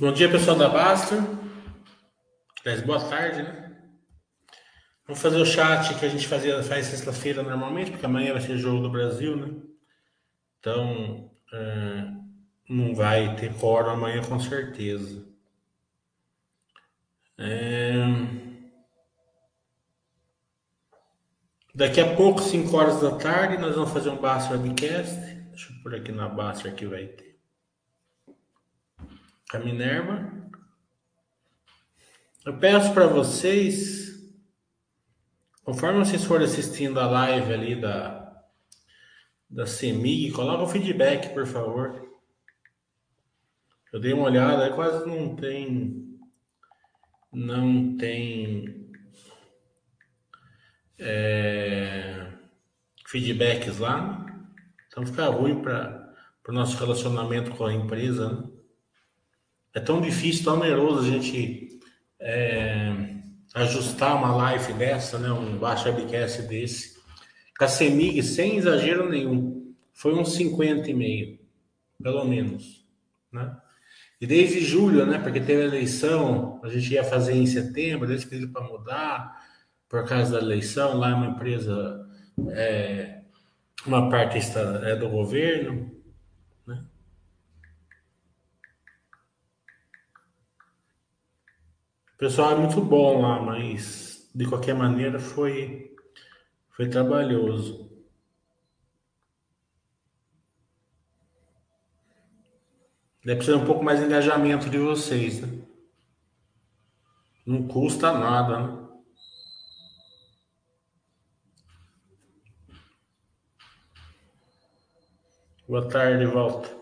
Bom dia, pessoal da Basta. Aliás, boa tarde, né? Vamos fazer o chat que a gente fazia, faz sexta-feira normalmente, porque amanhã vai ser jogo do Brasil, né? Então, é, não vai ter quórum amanhã com certeza. É... Daqui a pouco, 5 horas da tarde, nós vamos fazer um Basta Webcast. Deixa eu pôr aqui na Basta que vai ter a Minerva. Eu peço para vocês, conforme vocês forem assistindo a live ali da da CEMIG, coloca o feedback, por favor. Eu dei uma olhada, quase não tem não tem é, feedbacks lá, então fica ruim para o nosso relacionamento com a empresa. Né? É tão difícil, tão oneroso a gente é, ajustar uma live dessa, né? Um baixo webcast desse. CEMIG, sem exagero nenhum, foi uns 50,5, pelo menos, né? E desde julho, né? Porque teve a eleição, a gente ia fazer em setembro, eles pediram para mudar por causa da eleição. Lá é uma empresa, é, uma parte é do governo, O pessoal é muito bom lá, mas de qualquer maneira foi, foi trabalhoso. Deve ser um pouco mais de engajamento de vocês, né? Não custa nada, né? Boa tarde, volta.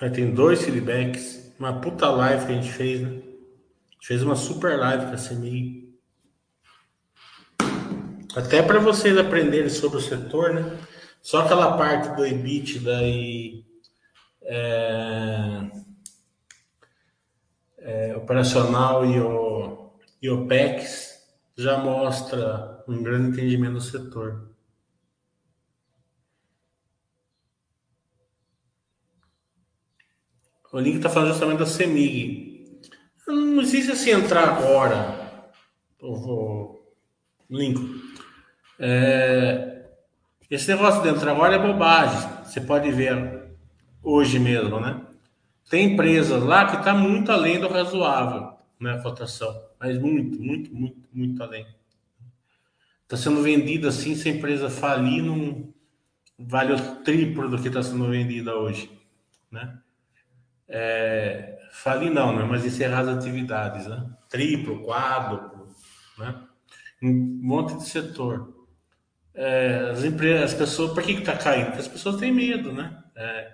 Aí tem dois feedbacks. Uma puta live que a gente fez, né? A gente fez uma super live com a CMI. Até para vocês aprenderem sobre o setor, né? Só aquela parte do EBITDA e é, é, operacional e o, e já mostra um grande entendimento do setor. O link está falando justamente da CEMIG. Não existe assim entrar agora. O, link. É, esse negócio de entrar agora é bobagem. Você pode ver hoje mesmo, né? Tem empresas lá que está muito além do razoável, né? A cotação. Mas muito, muito, muito, muito além. Está sendo vendida assim, se a empresa falir, não vale o triplo do que está sendo vendida hoje, né? É, não, né? mas encerrar as atividades, né? Triplo, quádruplo, né? Um monte de setor. É, as empresas, as pessoas, por que está caindo? Porque as pessoas têm medo, né? É,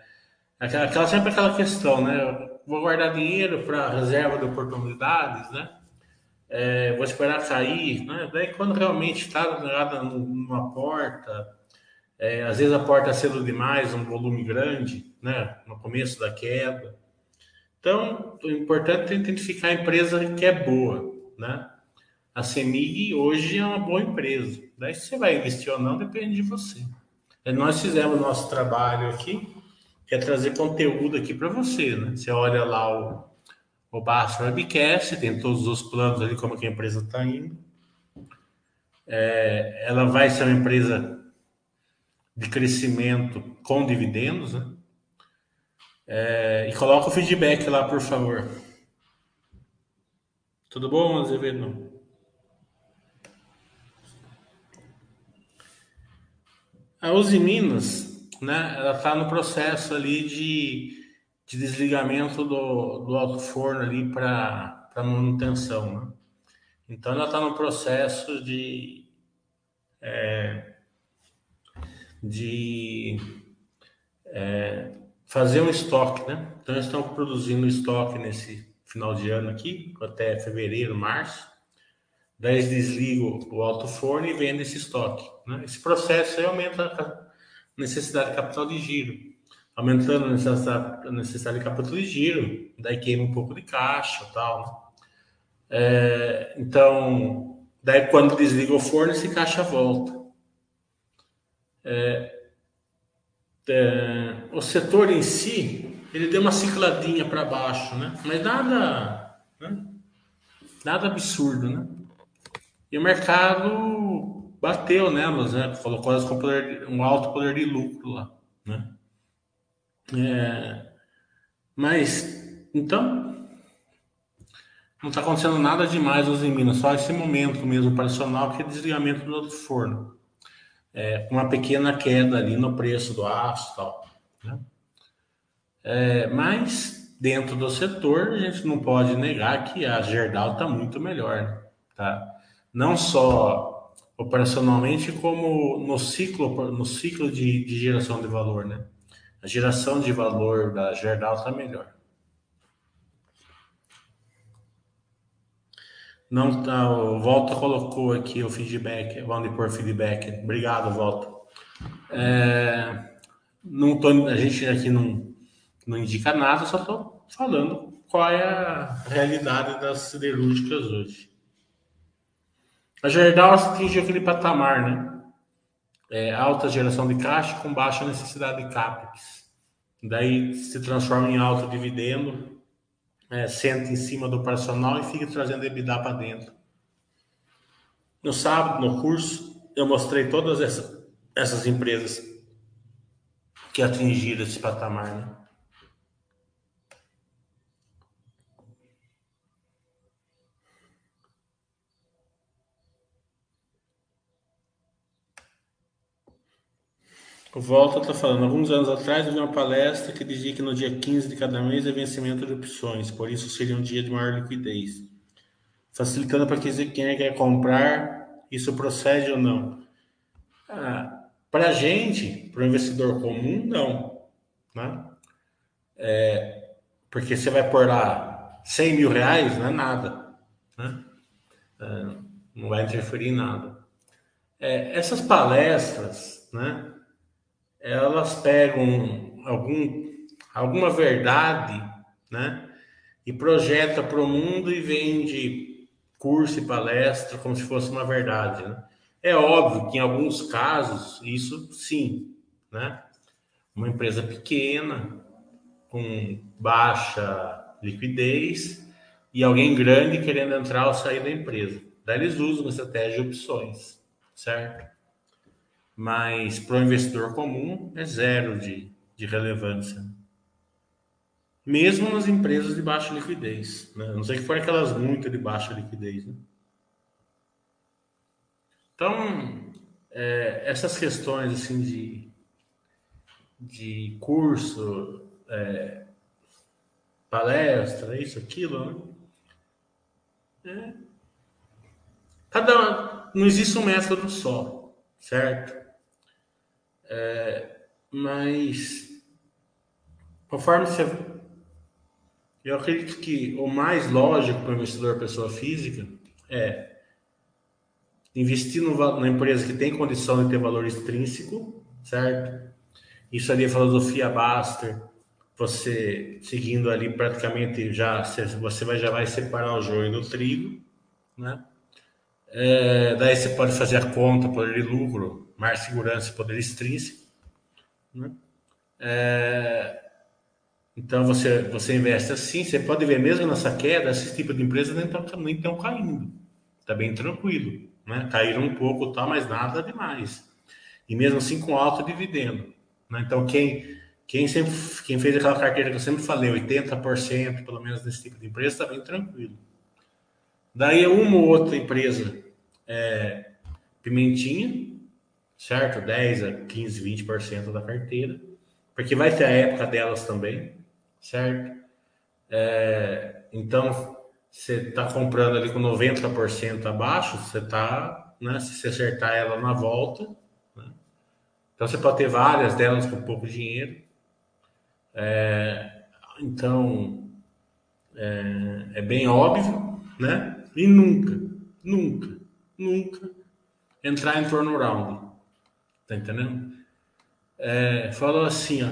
aquela, aquela, sempre aquela questão, né? Eu vou guardar dinheiro para reserva de oportunidades, né? É, vou esperar cair, né? Daí quando realmente está numa porta, é, às vezes a porta é cedo demais, um volume grande, né? No começo da queda, então, o importante é identificar a empresa que é boa, né? A CEMIG hoje é uma boa empresa. Daí se você vai investir ou não, depende de você. E nós fizemos nosso trabalho aqui, que é trazer conteúdo aqui para você, né? Você olha lá o, o Baixo Webcast, tem todos os planos ali, como que a empresa está indo. É, ela vai ser uma empresa de crescimento com dividendos, né? É, e coloca o feedback lá, por favor. Tudo bom, Azevedo? A Uzi Minas, né, ela está no processo ali de, de desligamento do, do alto forno ali para manutenção, né? Então ela está no processo de é, de é, fazer um estoque, né? Então, eles estão produzindo estoque nesse final de ano aqui, até fevereiro, março, daí eles desligam o alto forno e vendem esse estoque. Né? Esse processo aí aumenta a necessidade de capital de giro. Aumentando a necessidade de capital de giro, daí queima um pouco de caixa tal. Né? É, então, daí quando desliga o forno, esse caixa volta. É, é, o setor em si, ele deu uma cicladinha para baixo, né? Mas nada, né? nada absurdo, né? E o mercado bateu nelas, né? Colocou elas com poder, um alto poder de lucro lá, né? É, mas, então, não está acontecendo nada demais nos em Minas, só esse momento mesmo operacional que é desligamento do outro forno é, uma pequena queda ali no preço do aço tal. Né? É, mas dentro do setor a gente não pode negar que a Gerdau está muito melhor, tá? Não só operacionalmente como no ciclo no ciclo de, de geração de valor, né? A geração de valor da Gerdau está melhor. Não tá, o Volta colocou aqui o feedback, vamos pôr feedback. Obrigado, Volta. É, não tô, a gente aqui não, não indica nada, só estou falando qual é a realidade das siderúrgicas hoje. A Gerdau atingiu aquele patamar, né? É, alta geração de caixa com baixa necessidade de CAPEX. Daí se transforma em alto dividendo é, senta em cima do operacional e fica trazendo EBITDA para dentro. No sábado, no curso, eu mostrei todas essas, essas empresas que atingiram esse patamar. Né? O Volta está falando, alguns anos atrás eu vi uma palestra que dizia que no dia 15 de cada mês é vencimento de opções, por isso seria um dia de maior liquidez. Facilitando para quem quer comprar, isso procede ou não? Ah, para a gente, para o investidor comum, não. Né? É, porque você vai pôr lá 100 mil reais, não é nada. Né? É, não vai interferir em nada. É, essas palestras, né? Elas pegam algum, alguma verdade, né? E projeta para o mundo e vende curso e palestra como se fosse uma verdade, né? É óbvio que em alguns casos isso sim, né? Uma empresa pequena com baixa liquidez e alguém grande querendo entrar ou sair da empresa. Daí eles usam uma estratégia de opções, certo? Mas para o investidor comum é zero de, de relevância. Mesmo nas empresas de baixa liquidez. Né? não sei que for aquelas muito de baixa liquidez. Né? Então, é, essas questões assim de, de curso, é, palestra, isso, aquilo, né? É, cada não existe um método só, certo? É, mas, conforme você. Eu acredito que o mais lógico para o investidor pessoa física é investir no, na empresa que tem condição de ter valor extrínseco, certo? Isso ali é filosofia Baster, você seguindo ali praticamente já você vai, já vai separar o joio do trigo, né? É, daí você pode fazer a conta, de lucro, mais segurança e poder extrínseco. Né? É, então você, você investe assim, você pode ver mesmo nessa queda, esse tipo de empresas nem estão nem tão caindo. Está bem tranquilo. Né? Caíram um pouco, tá, mas nada demais. E mesmo assim com alto dividendo. Né? Então quem, quem, sempre, quem fez aquela carteira que eu sempre falei, 80% pelo menos desse tipo de empresa, está bem tranquilo. Daí uma ou outra empresa, é, pimentinha, certo? 10 a 15, 20% da carteira, porque vai ter a época delas também, certo? É, então, você está comprando ali com 90% abaixo, você está, né, se você acertar ela na volta, né? então você pode ter várias delas com pouco dinheiro. É, então, é, é bem óbvio, né? E nunca, nunca nunca entrar em turnaround. Tá entendendo? É, falou assim, ó,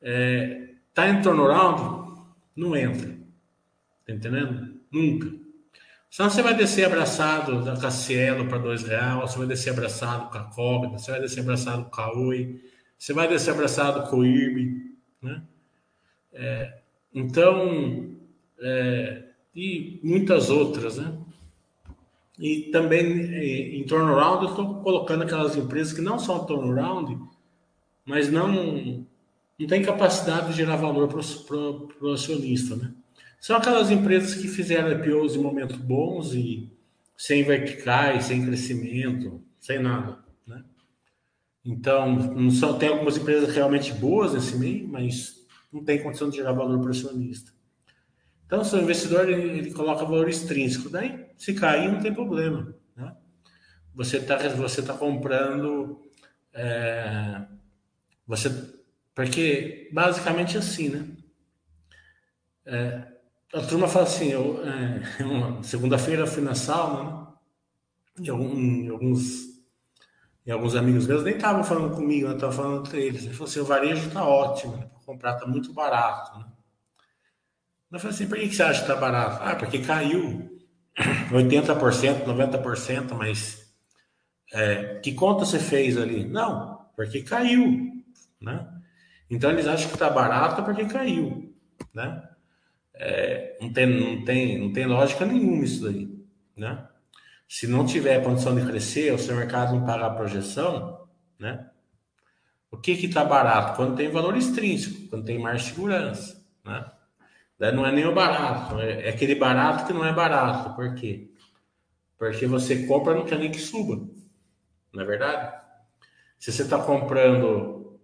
é, tá em turnaround, não entra. Tá entendendo? Nunca. Senão você vai descer abraçado da Cassielo para dois reais, você vai descer abraçado com a Cobra, você vai descer abraçado com a Oi, você vai descer abraçado com o IRB, né? É, então, é, e muitas outras, né? E também em turnaround eu estou colocando aquelas empresas que não são turnaround, mas não, não tem capacidade de gerar valor para o acionista, né? São aquelas empresas que fizeram IPOs em momentos bons e sem verticais, sem crescimento, sem nada. Né? Então, não são, tem algumas empresas realmente boas nesse meio, mas não tem condição de gerar valor para o acionista. Então, se o investidor ele, ele, coloca valor extrínseco, daí se cair não tem problema. Né? Você está você tá comprando. É, você, porque basicamente assim, né? É, a turma fala assim, eu, é, segunda-feira fui na sauna, né? E, algum, alguns, alguns amigos meus nem estavam falando comigo, né? Estavam falando entre eles. Ele falou assim, o varejo está ótimo, né? comprar está muito barato, né? Eu falei assim, por que você acha que está barato? Ah, porque caiu 80%, 90%, mas é, que conta você fez ali? Não, porque caiu, né? Então eles acham que está barato porque caiu, né? É, não, tem, não, tem, não tem lógica nenhuma isso daí, né? Se não tiver condição de crescer, o seu mercado não pagar a projeção, né? O que que está barato? Quando tem valor extrínseco, quando tem mais segurança, né? Daí não é nem o barato, é, é aquele barato que não é barato. Por quê? Porque você compra não quer nem que suba, não é verdade? Se você está comprando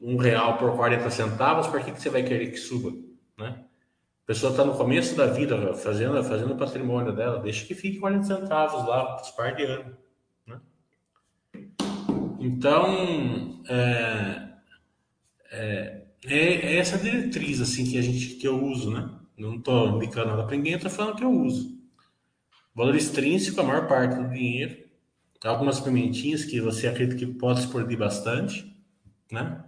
um real por 40 centavos, por que, que você vai querer que suba? Né? A pessoa está no começo da vida fazendo, fazendo o patrimônio dela, deixa que fique 40 centavos lá, os par de ano. Né? Então, é, é, é, essa diretriz assim que a gente que eu uso, né? Não estou indicando nada para ninguém, estou falando que eu uso. Valor extrínseco, a maior parte do dinheiro. Algumas pimentinhas que você acredita que pode explodir bastante, né?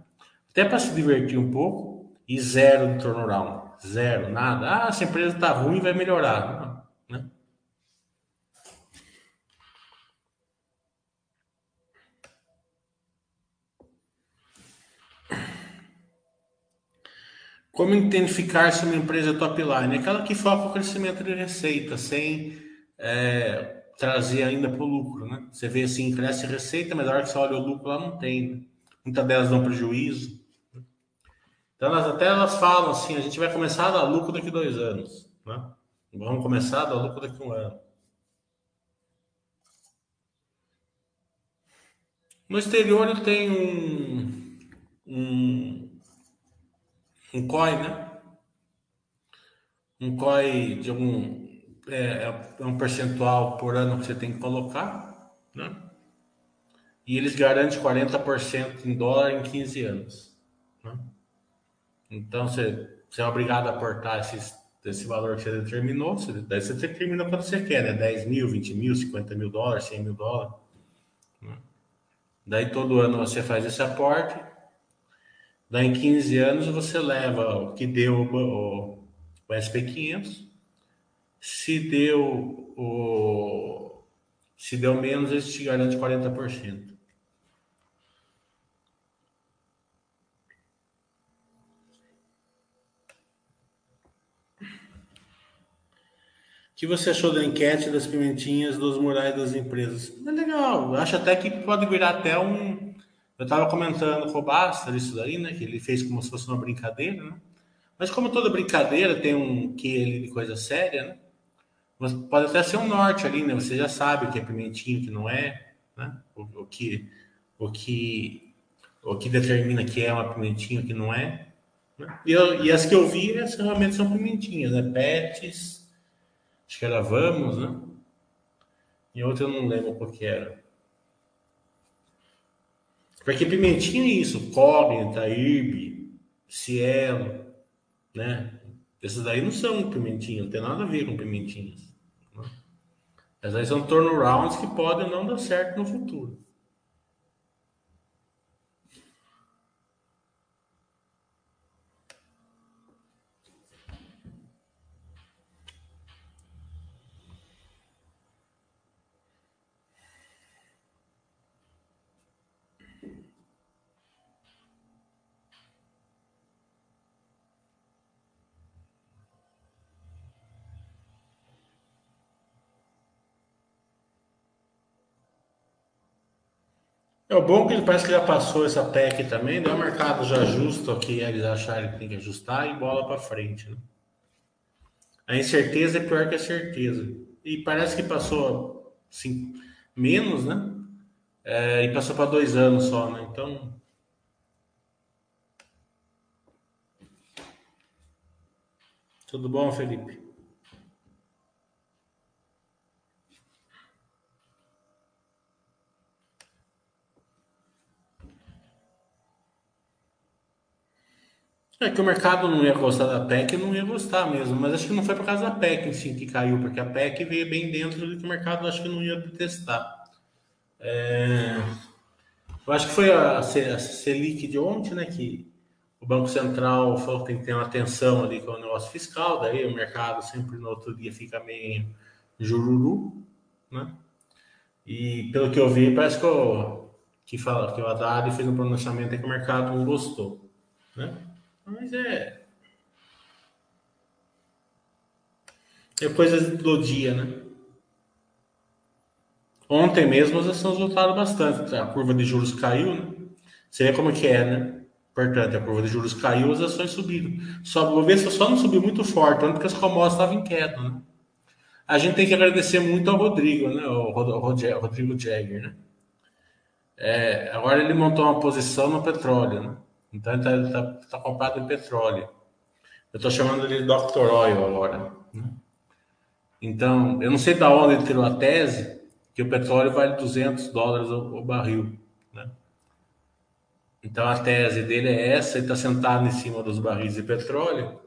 Até para se divertir um pouco e zero de turnaround. Zero, nada. Ah, essa empresa está ruim, vai melhorar. Não, né? Como identificar se uma empresa é top line? Aquela que foca o crescimento de receita, sem é, trazer ainda para o lucro. Né? Você vê assim, cresce receita, mas na hora que você olha o lucro lá não tem. Né? Muitas delas dão prejuízo. Então, elas, até elas falam assim: a gente vai começar a dar lucro daqui a dois anos. Né? Vamos começar a dar lucro daqui a um ano. No exterior eu tenho um, um, um COI, né? Um COI de algum. É, é um percentual por ano que você tem que colocar, né? E eles garantem 40% em dólar em 15 anos. Né? Então você, você é obrigado a aportar esses, esse valor que você determinou. Você, daí você determina quanto você quer, né? 10 mil, 20 mil, 50 mil dólares, 100 mil dólares. Né? Daí todo ano você faz esse aporte. Daí em 15 anos você leva o que deu o, o SP500. Se deu o se deu menos, eles te garantem 40%. O que você achou da enquete das pimentinhas dos murais das empresas? É legal, acho até que pode virar até um. Eu estava comentando com o Basta isso daí, né? Que ele fez como se fosse uma brincadeira, né? Mas como toda brincadeira tem um que ali de coisa séria, né? Pode até ser um norte ali, né? Você já sabe o que é pimentinho, o que não é, né? O, o, que, o, que, o que determina que é uma pimentinha, o que não é. Né? E, eu, e as que eu vi, essas realmente são pimentinhas, né? Pets, Acho que era Vamos, né? E outra eu não lembro qual que era. Porque Pimentinha é isso, Cognita, IRB, Cielo, né? Esses daí não são pimentinhas, não tem nada a ver com pimentinhas. Né? Mas aí são turnarounds que podem não dar certo no futuro. É bom que ele parece que já passou essa PEC também, né? o mercado já ajusta o que eles acharem que tem que ajustar e bola para frente. Né? A incerteza é pior que a certeza. E parece que passou assim, menos, né? É, e passou para dois anos só, né? Então. Tudo bom, Felipe? É que o mercado não ia gostar da PEC, não ia gostar mesmo, mas acho que não foi por causa da PEC em si que caiu, porque a PEC veio bem dentro do que o mercado acho que não ia testar. É... Eu acho que foi a, a Selic de ontem, né, que o Banco Central falou que tem que ter uma atenção ali com o negócio fiscal, daí o mercado sempre no outro dia fica meio jururu, né? E pelo que eu vi, parece que o, que, fala, que o Haddad fez um pronunciamento que o mercado não gostou, né? Mas é. É coisa do dia, né? Ontem mesmo as ações voltaram bastante. A curva de juros caiu, né? Você vê como que é, né? Portanto, a curva de juros caiu, as ações subiram. Só, o Bovespa só não subiu muito forte, porque as commodities estavam em queda, né? A gente tem que agradecer muito ao Rodrigo, né? O Rodrigo Jagger, né? É, agora ele montou uma posição no petróleo, né? Então ele está tá, tá comprado em petróleo. Eu estou chamando ele de Dr. Oil agora. Né? Então, eu não sei da onde ele tirou a tese que o petróleo vale 200 dólares o, o barril. Né? Então a tese dele é essa, ele está sentado em cima dos barris de petróleo.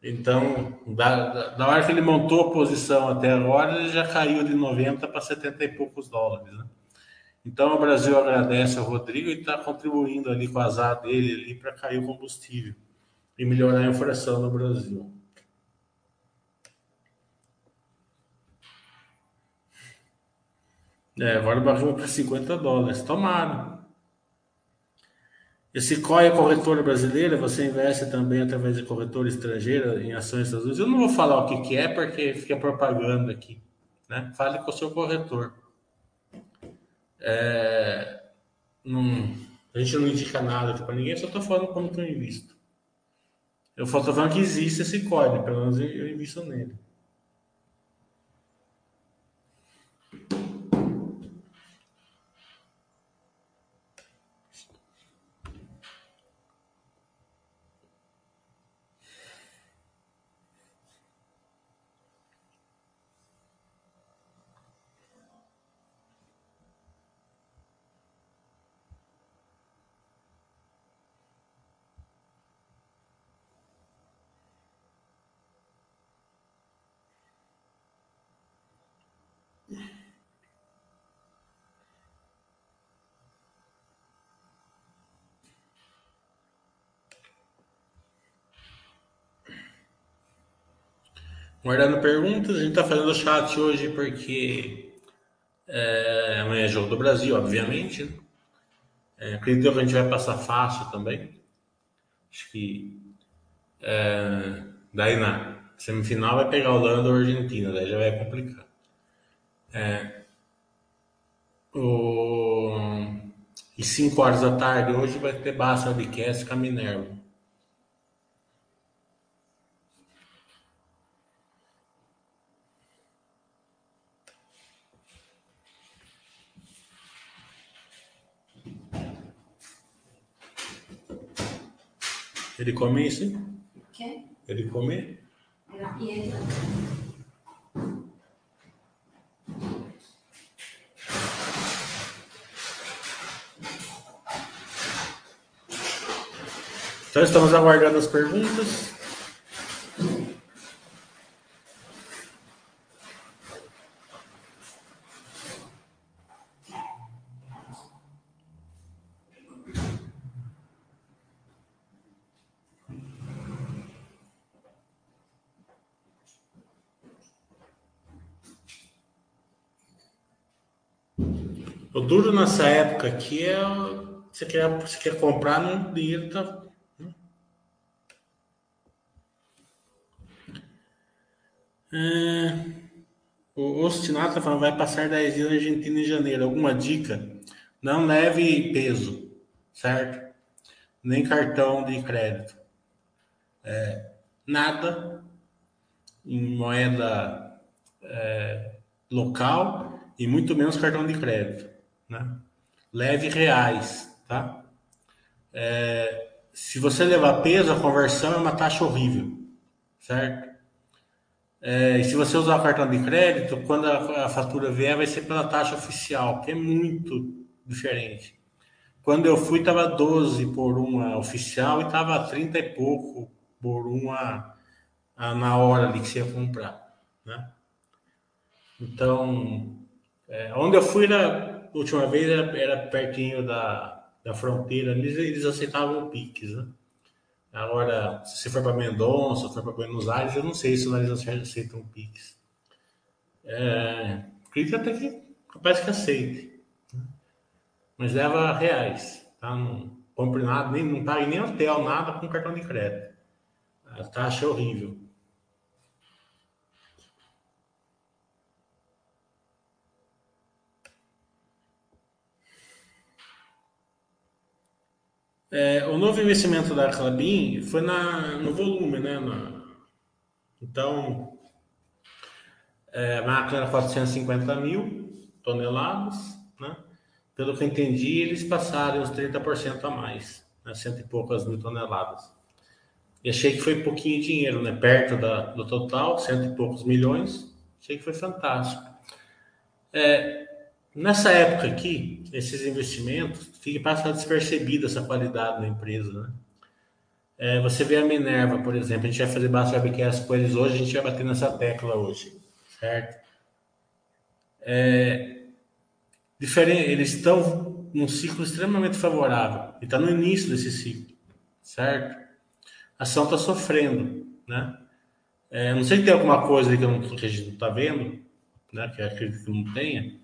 Então, da, da hora que ele montou a posição até agora, ele já caiu de 90 para 70 e poucos dólares. Né? Então o Brasil agradece ao Rodrigo e está contribuindo ali com o azar dele ali para cair o combustível e melhorar a inflação no Brasil. É, agora baixou para 50 dólares. Tomara. Esse COI é corretora brasileira, você investe também através de corretora estrangeira em ações Estados Unidos. Eu não vou falar o que, que é, porque fica propaganda aqui. Né? Fale com o seu corretor. É, não, a gente não indica nada para ninguém, só estou falando como que eu invisto. Eu estou falando que existe esse código, pelo menos eu invisto nele. Guardando perguntas, a gente está fazendo o chat hoje porque é, amanhã é jogo do Brasil, obviamente. Né? É, acredito que a gente vai passar fácil também. Acho que é, daí na semifinal vai pegar Holanda ou Argentina, daí já vai complicar. É, o, e 5 horas da tarde hoje vai ter Basta de Cast com a Minerva. Ele come isso? Quê? Ele come? E ele? Então estamos aguardando as perguntas. O duro aqui é você quer, você quer comprar no dinheiro tá. né? É, o Ostinato tá falando, vai passar 10 dias na Argentina em janeiro. Alguma dica? Não leve peso, certo? Nem cartão de crédito. É, nada em moeda é, local e muito menos cartão de crédito. Né? Leve reais, tá? É, se você levar peso, a conversão é uma taxa horrível, certo? É, e se você usar cartão de crédito, quando a, a, fatura vier, vai ser pela taxa oficial, que é muito diferente. Quando eu fui, estava 12 por uma oficial e estava 30 e pouco por uma a, na hora ali que você ia comprar, né? Então, é, onde eu fui na última vez era, era pertinho da, da fronteira, eles, eles aceitavam Pix, né? Agora, se você for para Mendonça, se for para Buenos Aires, eu não sei se lá eles aceitam Pix. É, acredito até que capaz que aceite. Né? Mas leva reais, tá? Não compre nada, nem, não pague nem hotel, nada com cartão de crédito. A taxa é horrível. É, o novo investimento da Clabin foi na, no volume, né? Na, então, é, a máquina era 450 mil toneladas, né? Pelo que eu entendi, eles passaram os 30% a mais, né? cento e poucas mil toneladas. E achei que foi pouquinho dinheiro, né? Perto da, do total, cento e poucos milhões. Achei que foi fantástico. É, Nessa época aqui, esses investimentos, fica passa despercebida essa qualidade da empresa, né? É, você vê a Minerva, por exemplo, a gente vai fazer bastante webcast com eles hoje, a gente vai bater nessa tecla hoje, certo? É, diferente, eles estão num ciclo extremamente favorável, e está no início desse ciclo, certo? A ação está sofrendo, né? É, não sei se tem alguma coisa que, não, que a gente não está vendo, né? Que acredito que não tenha,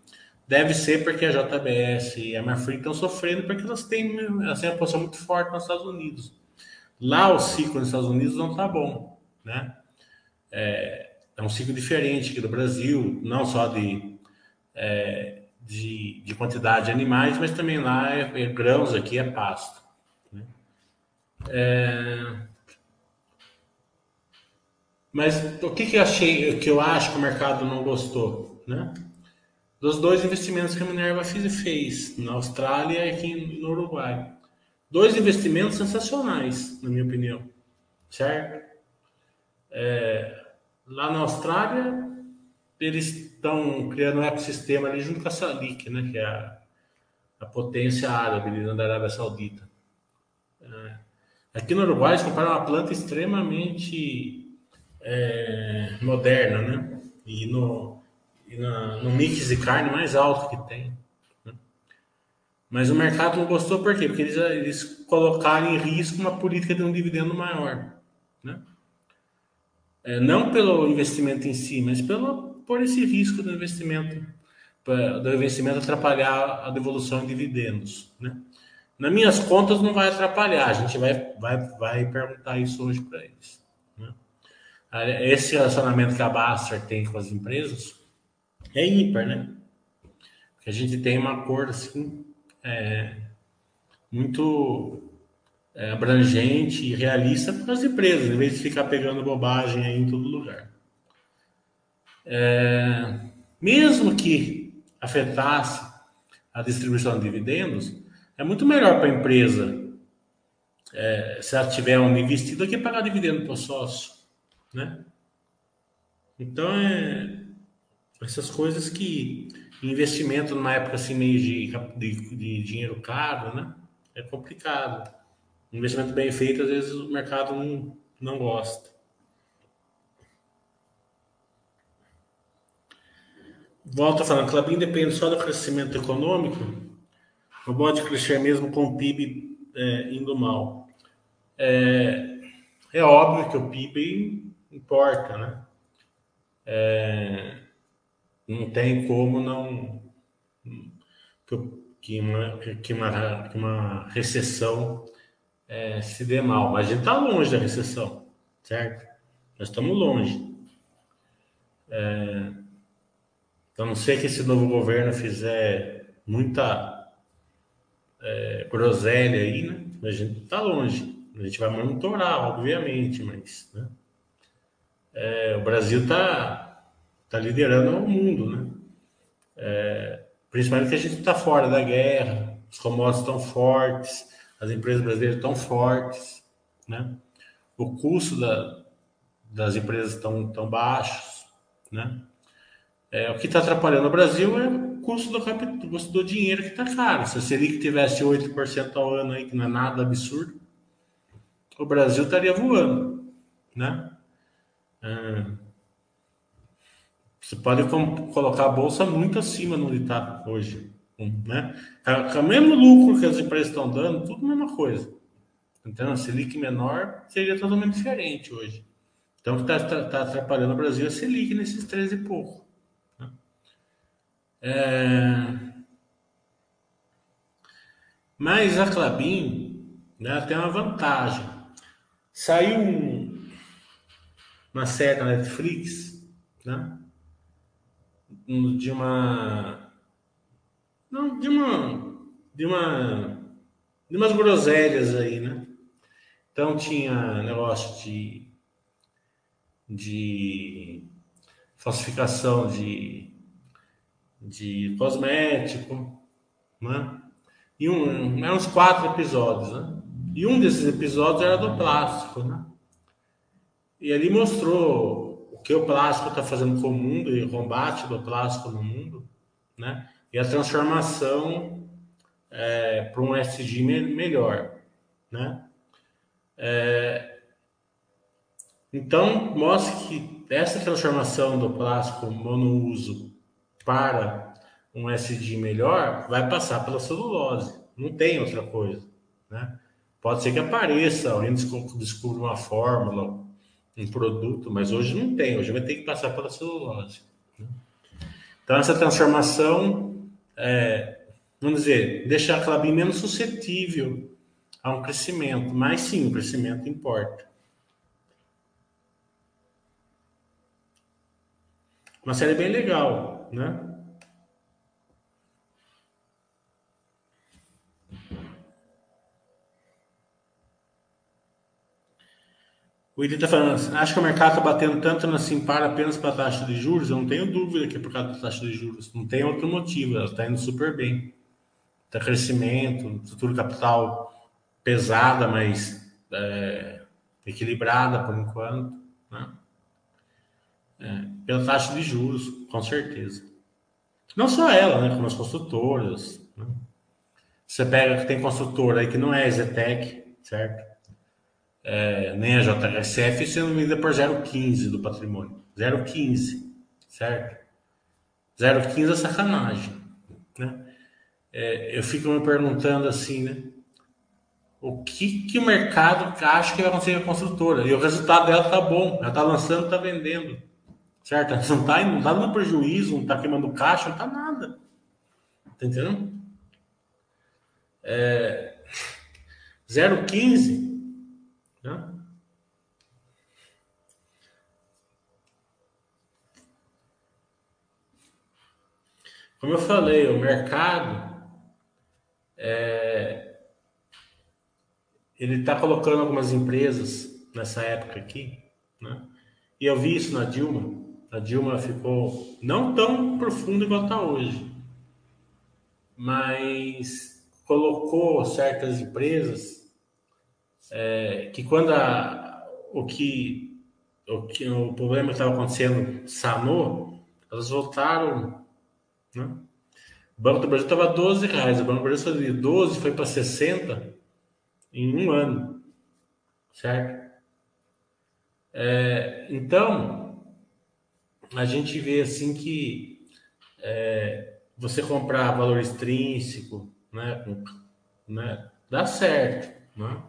Deve ser porque a JBS e a Marfrig estão sofrendo porque elas têm, elas têm uma posição muito forte nos Estados Unidos. Lá o ciclo nos Estados Unidos não está bom, né? É, é, um ciclo diferente aqui do Brasil, não só de, é, de, de, quantidade de animais, mas também lá é, é grãos, aqui é pasto. Né? É, mas o que, que eu achei, que eu acho que o mercado não gostou, né? Dos dois investimentos que a Minerva fez na Austrália e aqui no Uruguai. Dois investimentos sensacionais, na minha opinião, certo? É, lá na Austrália, eles estão criando um ecossistema ali junto com a Salik, né, que é a, a potência árabe da Arábia Saudita. É, aqui no Uruguai, eles compraram uma planta extremamente é, moderna, né? E no, e na, no mix de carne mais alto que tem. Né? Mas o mercado não gostou por quê? Porque eles, eles colocaram em risco uma política de um dividendo maior. Né? É, não pelo investimento em si, mas pelo, por esse risco do investimento, do investimento atrapalhar a devolução de dividendos. Né? Nas minhas contas não vai atrapalhar, a gente vai, vai, vai perguntar isso hoje para eles. Né? Esse relacionamento que a Baster tem com as empresas é ímpar, né? Porque a gente tem uma cor assim é, muito é, abrangente e realista para as empresas, em vez de ficar pegando bobagem aí em todo lugar. É, mesmo que afetasse a distribuição de dividendos, é muito melhor para a empresa é, se ela tiver um investido do que pagar dividendo para o sócio, né? Então é, essas coisas que investimento numa época assim meio de, de, de dinheiro caro, né? É complicado. Investimento bem feito, às vezes o mercado não, não gosta. Volto falando, Clabin depende só do crescimento econômico. Não pode crescer mesmo com o PIB é, indo mal. É, é óbvio que o PIB importa, né? É, não tem como não que, uma, que, uma, que uma recessão é, se dê mal. Mas a gente está longe da recessão, certo? Nós estamos longe. É, então, não sei que esse novo governo fizer muita é, groselha aí, né? A gente está longe. A gente vai monitorar, obviamente, mas né? é, o Brasil está tá liderando o mundo, né? É, principalmente que a gente está fora da guerra, os commodities estão fortes, as empresas brasileiras estão fortes, né? O custo da, das empresas estão tão baixos, né? É, o que está atrapalhando o Brasil é o custo do capital, custo do dinheiro que está caro. Se a Selic tivesse 8% ao ano aí, que não é nada absurdo, o Brasil estaria voando, né? É, você pode colocar a bolsa muito acima no que está hoje, né? Com o mesmo lucro que as empresas estão dando, tudo a mesma coisa. Então, a Selic menor seria totalmente diferente hoje. Então, o que está tá, tá atrapalhando o Brasil é a Selic nesses 13 e pouco. Né? É... Mas a Clabin né, tem uma vantagem. Saiu um, uma série na Netflix, né? De uma. Não, de uma. De uma. De umas groselhas aí, né? Então tinha negócio de. de falsificação de, de cosmético, né? E um, eram uns quatro episódios, né? E um desses episódios era do plástico, né? E ali mostrou que o plástico está fazendo com o mundo e o combate do plástico no mundo, né? E a transformação é, para um SG melhor, né? É, então, mostra que essa transformação do plástico monouso para um SG melhor vai passar pela celulose, não tem outra coisa, né? Pode ser que apareça, alguém descubra uma fórmula, um produto, mas hoje não tem, hoje vai ter que passar pela celulose. Né? Então, essa transformação, é, vamos dizer, deixa a Clabin menos suscetível a um crescimento, mas sim, o crescimento importa. Uma série bem legal, né? O William está falando, acho que o mercado está batendo tanto na Simpar apenas para a taxa de juros? Eu não tenho dúvida que é por causa da taxa de juros. Não tem outro motivo, ela está indo super bem. Está crescimento, estrutura capital pesada, mas é, equilibrada por enquanto. Né? É, pela taxa de juros, com certeza. Não só ela, né, como as construtoras. Né? Você pega que tem construtora aí que não é Zetec, certo? É, nem a JSF sendo medida por 0,15 do patrimônio. 0,15, certo? 0,15 é sacanagem. Né? É, eu fico me perguntando assim, né? O que, que o mercado acha que vai acontecer com a construtora? E o resultado dela tá bom, ela tá lançando, tá vendendo. Certo? Não tá, não tá dando prejuízo, não tá queimando caixa, não tá nada. Tá entendendo? É, 0,15 né? Como eu falei, o mercado é, ele está colocando algumas empresas nessa época aqui, né? E eu vi isso na Dilma. A Dilma ficou não tão profundo igual está hoje, mas colocou certas empresas é, que quando a, o que o que o problema estava acontecendo sanou, elas voltaram, né? O Banco do Brasil estava 12 reais, o Banco do Brasil de 12 foi para 60 em um ano, certo? É, então, a gente vê assim que é, você comprar valor extrínseco, né, né, dá certo, né?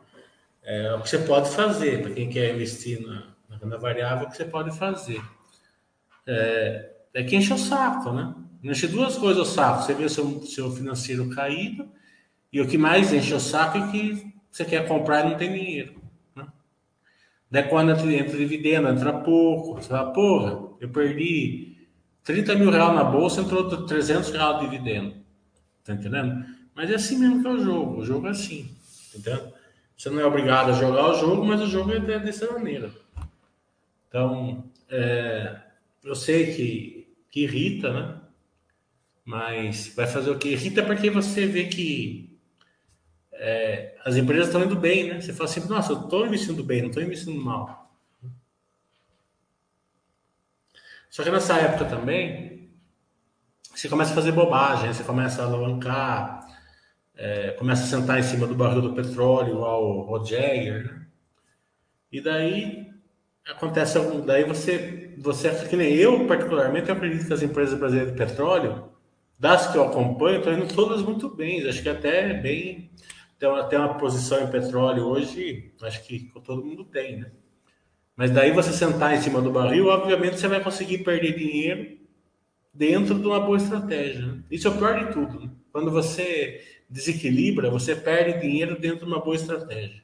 É o que você pode fazer, para quem quer investir na, na renda variável, o que você pode fazer. É, é que enche o saco, né? Enche duas coisas o saco. Você vê o seu, seu financeiro caído e o que mais enche o saco é que você quer comprar e não tem dinheiro. Né? Daí quando entra, dividendo, entra pouco. Você fala, porra, eu perdi 30 mil reais na bolsa, entrou 300 reais de dividendo. Tá entendendo? Mas é assim mesmo que é o jogo. O jogo é assim. Entendeu? Você não é obrigado a jogar o jogo, mas o jogo é dessa maneira. Então, é, eu sei que, que irrita, né? Mas vai fazer o que? Irrita porque você vê que é, as empresas estão indo bem, né? Você fala assim, nossa, eu estou investindo bem, não estou investindo mal. Só que nessa época também, você começa a fazer bobagem, você começa a alavancar, é, começa a sentar em cima do barril do petróleo, igual o Roger, né? E daí acontece algum, daí você, você que nem eu particularmente, eu acredito que as empresas brasileiras de petróleo das que eu acompanho, estão indo todas muito bem. Acho que até bem. Tem uma, tem uma posição em petróleo hoje, acho que todo mundo tem, né? Mas daí você sentar em cima do barril, obviamente você vai conseguir perder dinheiro dentro de uma boa estratégia. Né? Isso é o pior de tudo. Né? Quando você desequilibra, você perde dinheiro dentro de uma boa estratégia.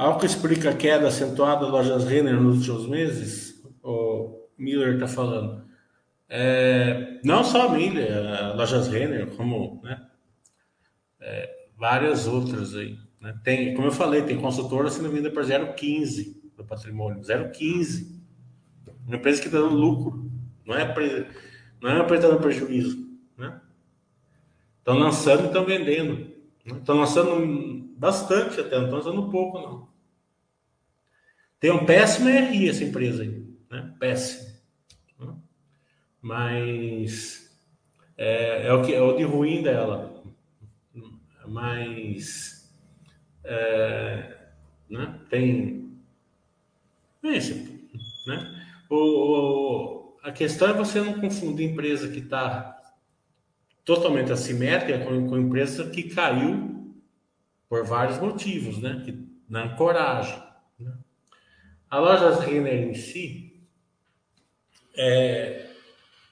Algo que explica a queda acentuada das lojas Renner nos últimos meses, o Miller está falando. É, não só a Miller, lojas Renner, como né, é, várias outras aí. Né? Tem, como eu falei, tem consultora sendo vendida por 0,15 do patrimônio, 0,15. Uma empresa que está dando lucro, não é, não é uma empresa dando prejuízo. Né? Estão lançando e estão vendendo. Estão né? lançando bastante até, não estão lançando pouco, não. Tem um péssimo RI essa empresa aí, né? Péssimo. Mas é, é, o que é o de ruim dela. Mas é, né? tem isso, né? O, o, a questão é você não confundir empresa que está totalmente assimétrica com, com empresa que caiu por vários motivos, né? Que, na coragem. Né? A loja Renner em si, é,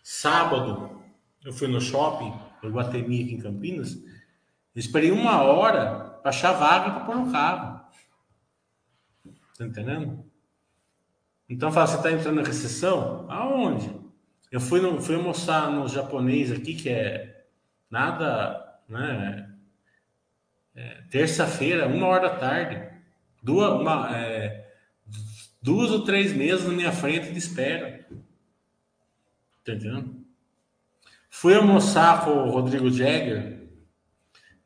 sábado, eu fui no shopping, no Guatemi aqui em Campinas, esperei uma hora para achar vaga para pôr no carro. Tá entendendo? Então fala, você está entrando na recessão? Aonde? Eu fui, no, fui almoçar no japonês aqui, que é nada, né? É, Terça-feira, uma hora da tarde. Duas, uma, é, duas ou três meses na minha frente de espera. Tá entendendo? Fui almoçar com o Rodrigo Jagger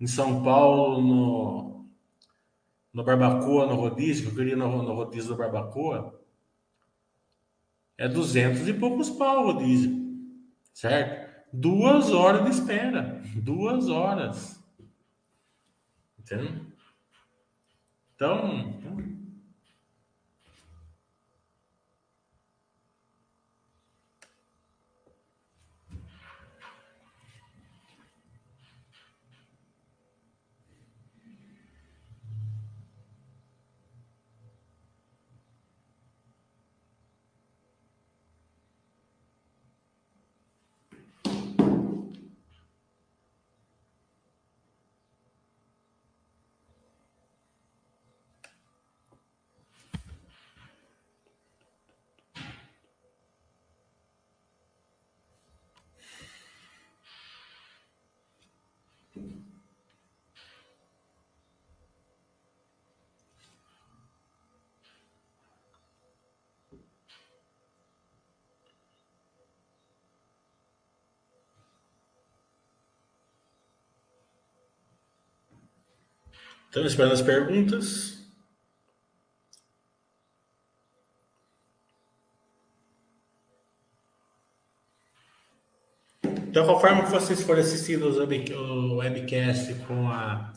em São Paulo, no, no Barbacoa, no rodízio, eu queria no, no rodízio do Barbacoa. É duzentos e poucos pau o rodízio, certo? Duas horas de espera. Duas horas. Entendeu? Então, Estamos esperando as perguntas. Então, conforme vocês forem assistindo o webcast com a,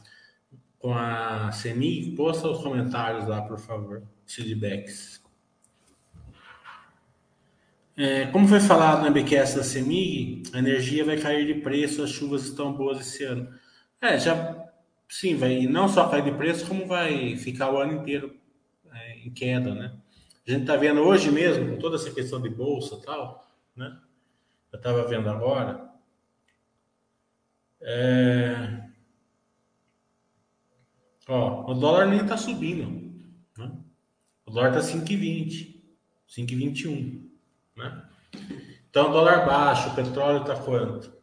com a CENI, posta os comentários lá, por favor, feedbacks. É, como foi falado no webcast da CEMIG, a energia vai cair de preço, as chuvas estão boas esse ano. É, já sim, vai não só cair de preço, como vai ficar o ano inteiro é, em queda, né? A gente está vendo hoje mesmo, com toda essa questão de bolsa e tal, né? Eu estava vendo agora. É... Ó, o dólar nem está subindo. Né? O dólar está 5,20, 5,21. Né? Então, dólar baixo, o petróleo está quanto?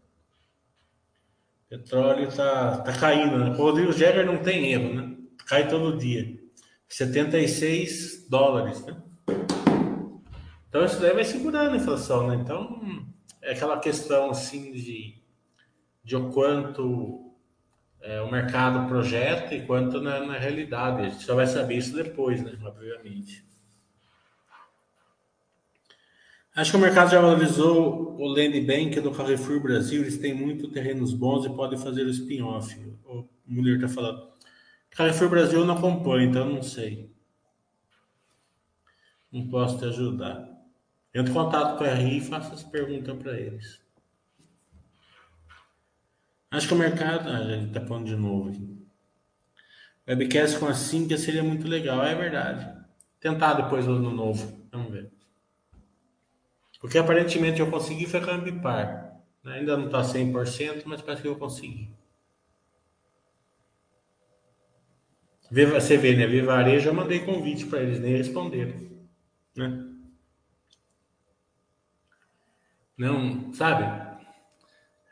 Petróleo está tá caindo, né? O Rodrigo Jäger não tem erro, né? Cai todo dia. 76 dólares, né? Então isso daí vai segurando a inflação, né? Então é aquela questão assim de, de o quanto é, o mercado projeta e quanto na, na, realidade. A gente só vai saber isso depois, né? Obviamente. Acho que o mercado já valorizou o Land Bank do Carrefour Brasil. Eles têm muito terrenos bons e podem fazer o spin-off. O Mulher está falando. Carrefour Brasil não acompanho, então eu não sei. Não posso te ajudar. Entre em contato com a RI e faça as perguntas para eles. Acho que o mercado. Ah, ele está falando de novo aqui. Webcast com a Cintia seria muito legal, é verdade. Tentar depois o ano novo. Vamos ver. Porque aparentemente eu consegui foi com a Ambipar. Ainda não está 100%, mas parece que eu consegui. Você vê, né? Vivarejo, eu mandei convite para eles, nem responderam. Né? Não, sabe?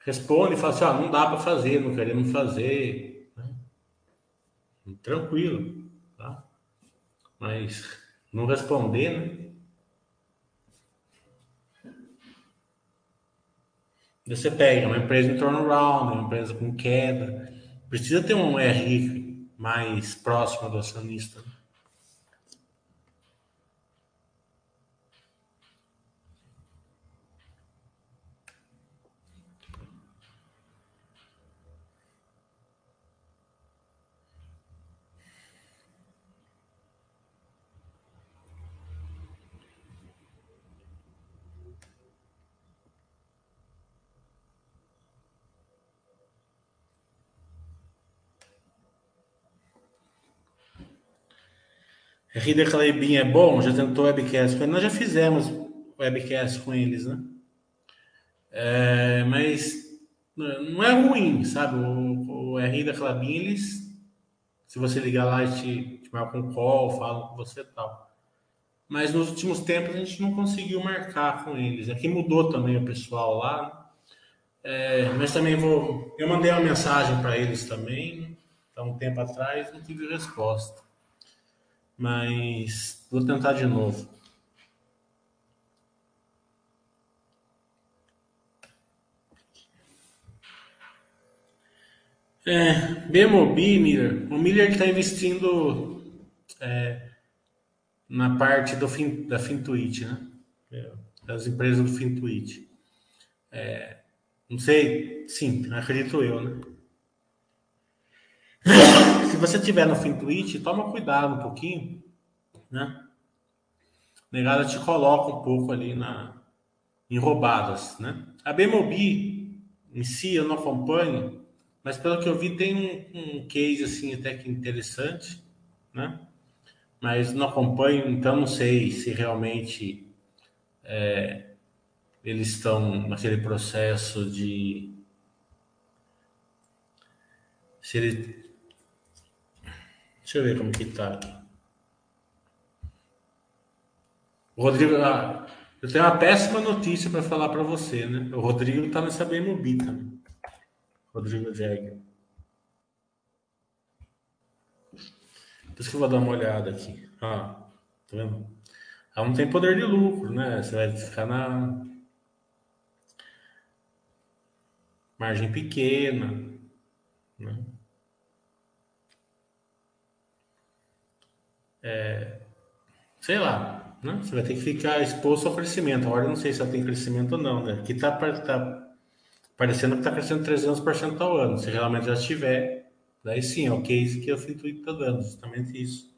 Responde e fala assim: ah, não dá para fazer, não queremos fazer. Né? Tranquilo, tá? Mas não responder, né? Você pega uma empresa em turnaround, uma empresa com queda, precisa ter um RI mais próximo do acionista. Né? Rida Clebin é bom? Já tentou webcast com? Nós já fizemos webcast com eles, né? É, mas não é ruim, sabe? O, o da Clabin, eles, se você ligar lá e te, te marca um call, falam com você e tal. Mas nos últimos tempos a gente não conseguiu marcar com eles. Aqui mudou também o pessoal lá. É, mas também vou. Eu mandei uma mensagem para eles também, há um tempo atrás, não tive resposta mas vou tentar de novo. É, BMOB, Miller. O Miller está investindo é, na parte do fin, da Fintuit, né? É, das empresas do Fintuit. É, não sei, sim, acredito eu, né? Você tiver no Fintuit, toma cuidado um pouquinho, né? Negada te coloca um pouco ali na em roubadas, né? A Bemobi em si eu não acompanho, mas pelo que eu vi tem um, um case assim até que interessante, né? Mas não acompanho, então não sei se realmente é, eles estão naquele processo de se ele Deixa eu ver como que tá aqui. O Rodrigo, ah, eu tenho uma péssima notícia para falar para você, né? O Rodrigo tá nessa BMB também. Rodrigo Jäger. Por isso que eu vou dar uma olhada aqui. Ah, tá vendo? Ela não tem poder de lucro, né? Você vai ficar na margem pequena, né? É, sei lá, né? Você vai ter que ficar exposto ao crescimento. Agora eu não sei se ela tem crescimento ou não, né? Aqui tá, tá parecendo que está crescendo 300% ao ano. Se realmente já estiver, daí sim, é o case que Fintuit está dando, justamente isso.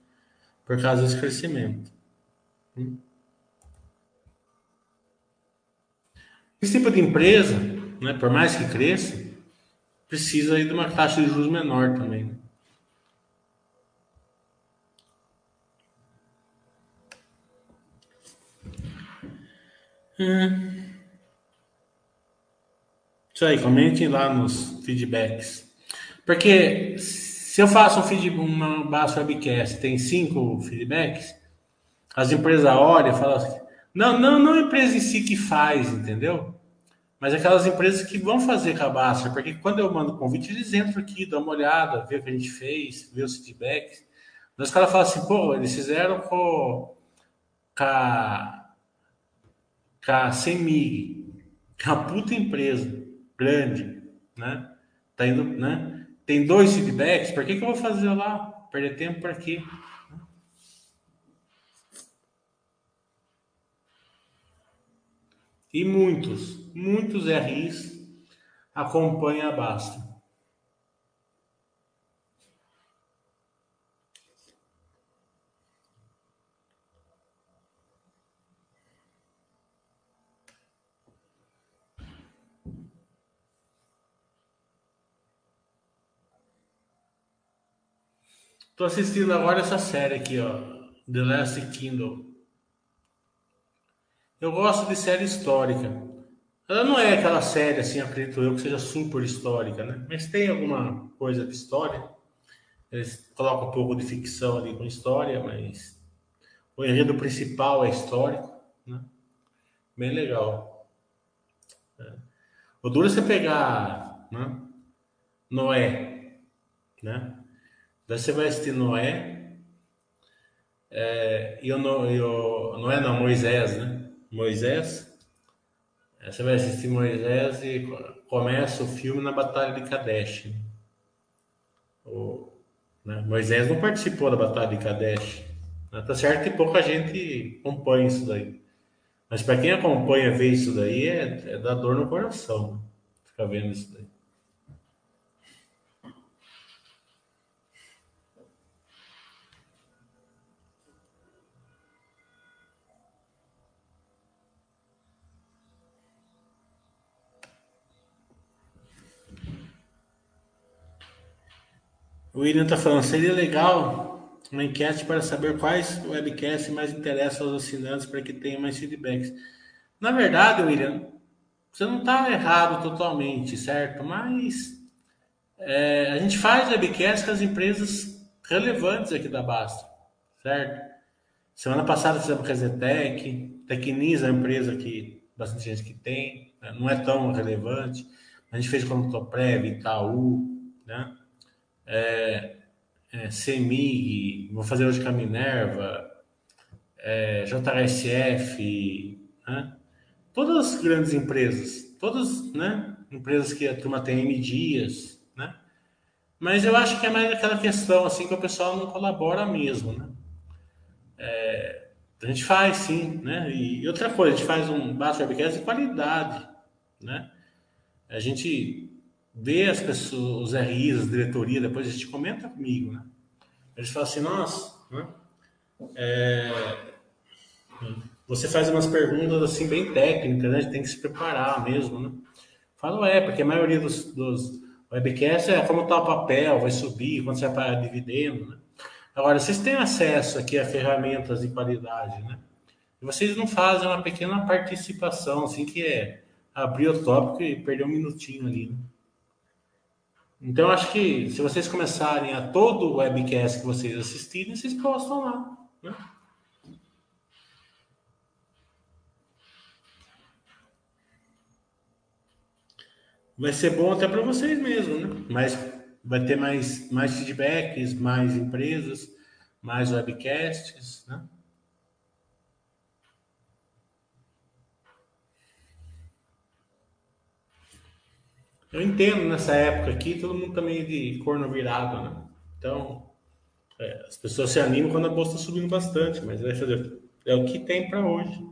Por causa desse crescimento. Hum? Esse tipo de empresa, né, por mais que cresça, precisa aí de uma taxa de juros menor também. né? Hum. Isso aí, comentem lá nos feedbacks. Porque se eu faço um feed, uma base webcast, tem cinco feedbacks, as empresas olham e falam assim, não, não, não a empresa em si que faz, entendeu? Mas aquelas empresas que vão fazer com a Baster, porque quando eu mando convite, eles entram aqui, dão uma olhada, vê o que a gente fez, vê os feedbacks. Mas os caras falam assim, pô, eles fizeram com, com a, com a é uma puta empresa, grande, né? Tá indo, né? Tem dois feedbacks, por que, que eu vou fazer lá? Perder tempo para quê? E muitos, muitos RIs acompanham a Basta. Tô assistindo agora essa série aqui, ó, The Last Kingdom. Eu gosto de série histórica. Ela não é aquela série, assim, acredito eu, que seja super histórica, né? Mas tem alguma coisa de história. Eles colocam um pouco de ficção ali com história, mas o enredo principal é histórico, né? Bem legal. É. O duro é você pegar né? Noé, né? Você vai assistir Noé, é, e o, o Noé não, Moisés, né? Moisés. É, você vai assistir Moisés e começa o filme na Batalha de Kadesh. O, né? Moisés não participou da Batalha de Kadesh. Né? Tá certo que pouca gente acompanha isso daí. Mas para quem acompanha ver isso daí, é, é dar dor no coração. Ficar vendo isso daí. O William está falando, seria legal uma enquete para saber quais webcasts mais interessam aos assinantes para que tenham mais feedbacks. Na verdade, William, você não está errado totalmente, certo? Mas é, a gente faz webcasts com as empresas relevantes aqui da Basta, certo? Semana passada fizemos com a Zetec, Tecnis é uma empresa que bastante gente que tem, né? não é tão relevante. A gente fez com o Toprev, Itaú, né? É, é, CEMIG, vou fazer hoje com a Minerva, é, JSF, né? todas as grandes empresas, todas né? empresas que a turma tem M dias, né? mas eu acho que é mais aquela questão assim que o pessoal não colabora mesmo. Né? É, a gente faz sim, né? E outra coisa, a gente faz um básico webcast de qualidade, né? A gente vê as pessoas, os RIs, as diretoria, depois a gente comenta comigo, né? Eles falam assim, nossa, né? É, você faz umas perguntas assim bem técnicas, né? A gente tem que se preparar mesmo, né? Falo, é, porque a maioria dos, dos webcasts é como está o papel, vai subir, quando você vai pagar dividendo, né? Agora, vocês têm acesso aqui a ferramentas de qualidade, né? E vocês não fazem uma pequena participação, assim, que é abrir o tópico e perder um minutinho ali, né? Então, acho que se vocês começarem a todo webcast que vocês assistirem, vocês postam lá. Né? Vai ser bom até para vocês mesmo, né? Mas vai ter mais, mais feedbacks, mais empresas, mais webcasts, né? Eu entendo nessa época aqui, todo mundo tá meio de corno virado, né? Então, é, as pessoas se animam quando a bolsa está subindo bastante, mas vai fazer. É o que tem para hoje.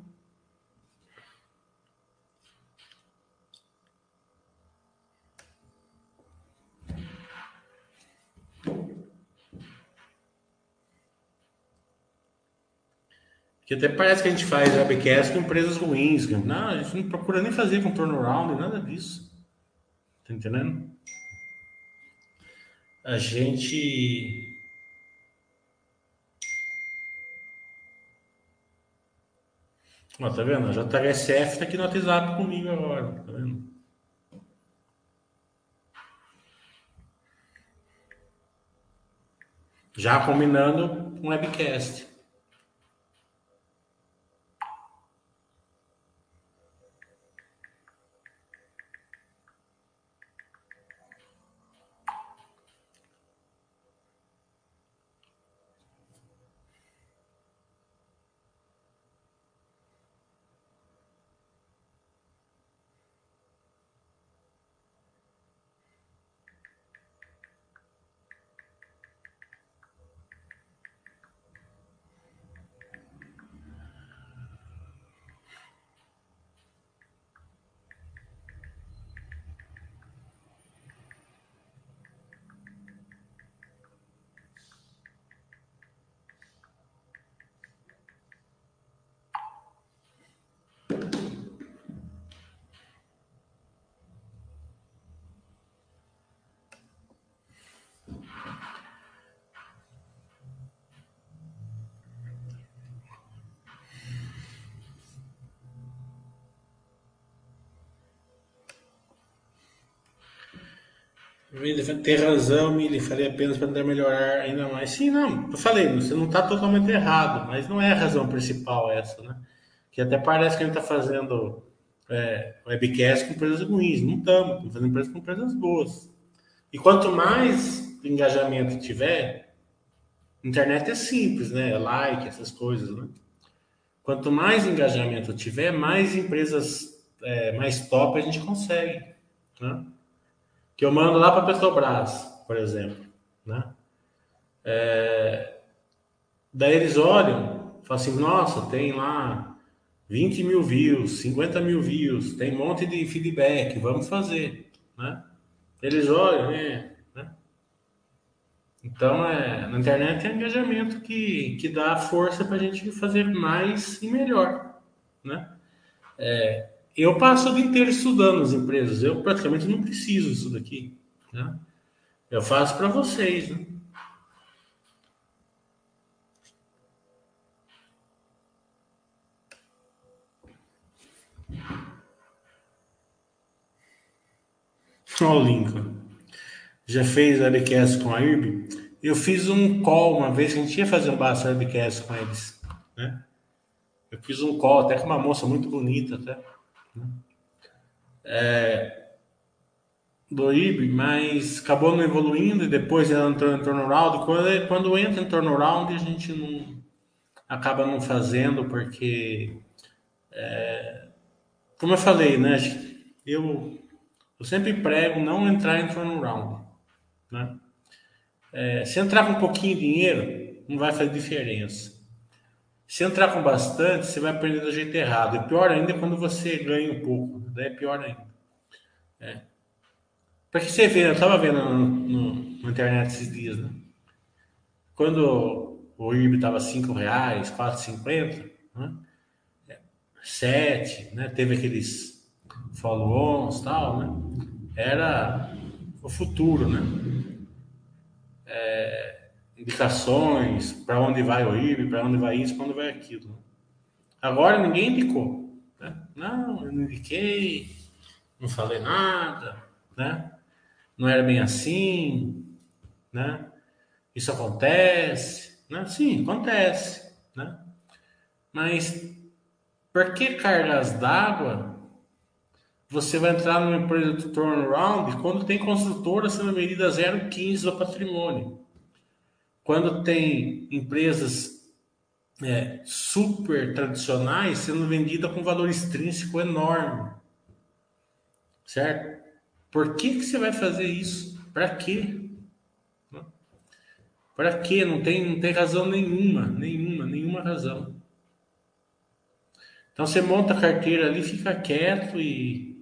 Que até parece que a gente faz webcast com empresas ruins. Não, a gente não procura nem fazer com turnaround, nada disso. Tá entendendo? a gente Ó, tá vendo? A JHSF tá aqui no WhatsApp comigo agora, tá vendo? Já combinando um webcast. Ter razão, Mili, faria apenas para melhorar ainda mais. Sim, não, eu falei, você não está totalmente errado, mas não é a razão principal essa, né? Que até parece que a gente está fazendo é, webcast com empresas ruins. Não estamos, estamos fazendo empresas com empresas boas. E quanto mais engajamento tiver, internet é simples, né? Like, essas coisas, né? Quanto mais engajamento tiver, mais empresas é, mais top a gente consegue, né? Que eu mando lá para Petrobras, por exemplo, né? É, daí eles olham, falam assim, nossa, tem lá 20 mil views, 50 mil views, tem um monte de feedback, vamos fazer, né? Eles olham, né? né? Então, é, na internet tem engajamento que, que dá força para a gente fazer mais e melhor, né? É, eu passo o dia inteiro estudando as empresas. Eu praticamente não preciso disso daqui. Né? Eu faço para vocês. Né? Olha o Lincoln. Já fez webcast com a IRB? Eu fiz um call uma vez que a gente ia fazer um basta webcast com eles. Né? Eu fiz um call até com uma moça muito bonita até é, do IB, mas acabou não evoluindo e depois ela entrou em turnaround. Quando, quando entra em turnaround, a gente não acaba não fazendo, porque, é, como eu falei, né, eu, eu sempre prego não entrar em turnaround. Né? É, se entrar com um pouquinho de dinheiro, não vai fazer diferença. Se entrar com bastante, você vai aprender do jeito errado. E pior ainda é quando você ganha um pouco. Daí é pior ainda. É. Porque você vê, eu estava vendo no, no, na internet esses dias, né? Quando o IRB estava R$ reais, 4,50, né? 7, né? Teve aqueles follow-ons tal, né? Era o futuro, né? É, indicações para onde vai o IB, para onde vai isso, para onde vai aquilo. Agora ninguém indicou. Né? Não, eu não indiquei, não falei nada, né? não era bem assim, né? isso acontece, né? sim, acontece. Né? Mas por que cargas d'água você vai entrar numa empresa de turnaround quando tem construtora sendo medida 0,15 do patrimônio? Quando tem empresas é, super tradicionais sendo vendidas com valor extrínseco enorme, certo? Por que, que você vai fazer isso? Para quê? Para quê? Não tem, não tem razão nenhuma, nenhuma, nenhuma razão. Então você monta a carteira ali, fica quieto e,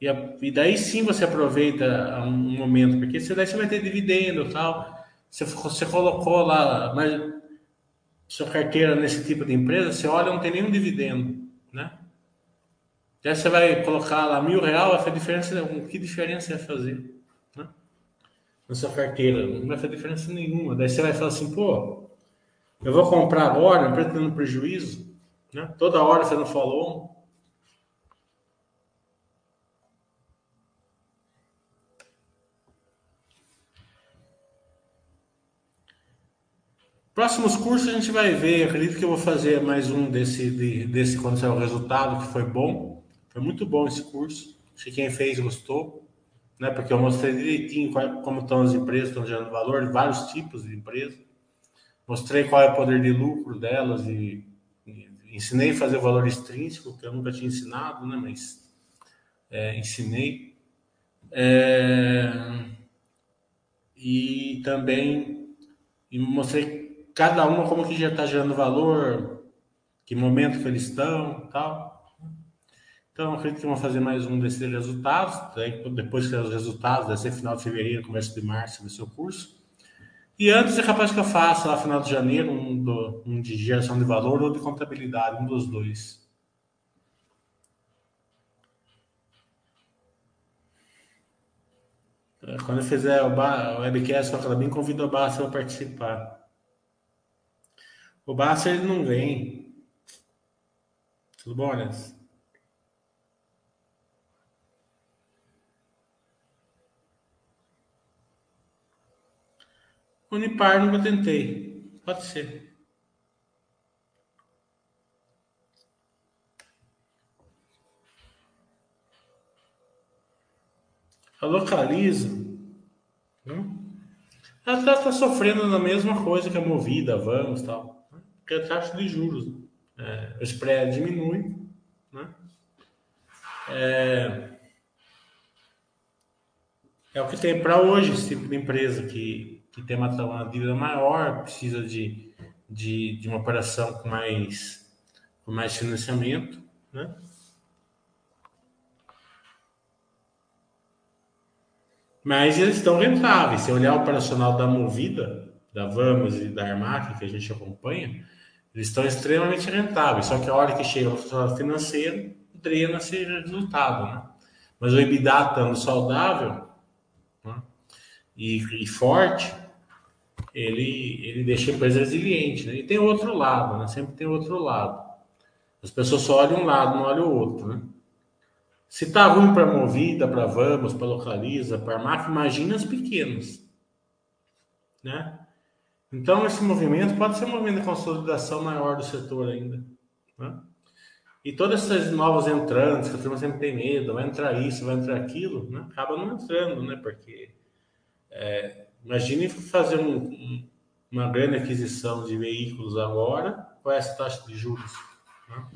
e, e daí sim você aproveita um momento, porque daí você vai ter dividendo e tal. Você, você colocou lá mas, sua carteira nesse tipo de empresa, você olha, não tem nenhum dividendo, né? aí você vai colocar lá mil reais, a diferença, que diferença vai fazer? Né? na sua carteira. Não vai fazer diferença nenhuma. Daí você vai falar assim, pô, eu vou comprar agora, não pretendo prejuízo. Né? Toda hora você não falou. Próximos cursos a gente vai ver. Acredito que eu vou fazer mais um desse, de, desse quando sair o resultado, que foi bom. Foi muito bom esse curso. Acho que quem fez gostou, né? Porque eu mostrei direitinho como estão as empresas, estão gerando valor, vários tipos de empresas. Mostrei qual é o poder de lucro delas e, e ensinei a fazer o valor extrínseco, que eu nunca tinha ensinado, né? Mas é, ensinei. É, e também e mostrei cada uma como que já está gerando valor, que momento que eles estão, tal. Então, acredito que vamos fazer mais um desses resultados. Depois que os resultados, deve ser final de fevereiro, começo de março, do seu curso. E antes é capaz que eu faça lá final de janeiro um, do, um de geração de valor ou de contabilidade, um dos dois. Quando eu fizer o, o webcast com a Clabin, convido o Bassa para participar. O Bassa ele não vem. Tudo bom, Aliás? Unipar nunca tentei. Pode ser. A localiza. Hum? Ela está tá sofrendo na mesma coisa que a movida, vamos tal. Né? Porque a taxa de juros. É, o spread diminui. Né? É, é o que tem para hoje esse tipo de empresa que que tem uma, uma dívida maior, precisa de, de, de uma operação com mais, com mais financiamento, né? Mas eles estão rentáveis. Se olhar o operacional da Movida, da Vamos e da Armac, que a gente acompanha, eles estão extremamente rentáveis. Só que a hora que chega o resultado financeiro, drena esse resultado, né? Mas o EBITDA estando saudável né? e, e forte, ele, ele deixa a empresa resiliente. Né? E tem outro lado, né? sempre tem outro lado. As pessoas só olham um lado, não olham o outro. Né? Se está ruim para Movida, para Vamos, para Localiza, para Armac, imagina as pequenas. Né? Então, esse movimento pode ser um movimento de consolidação maior do setor ainda. Né? E todas essas novas entrantes, que a turma sempre tem medo, vai entrar isso, vai entrar aquilo, né? acaba não entrando, né? Porque é, Imagine fazer um, uma grande aquisição de veículos agora com essa taxa de juros. Né?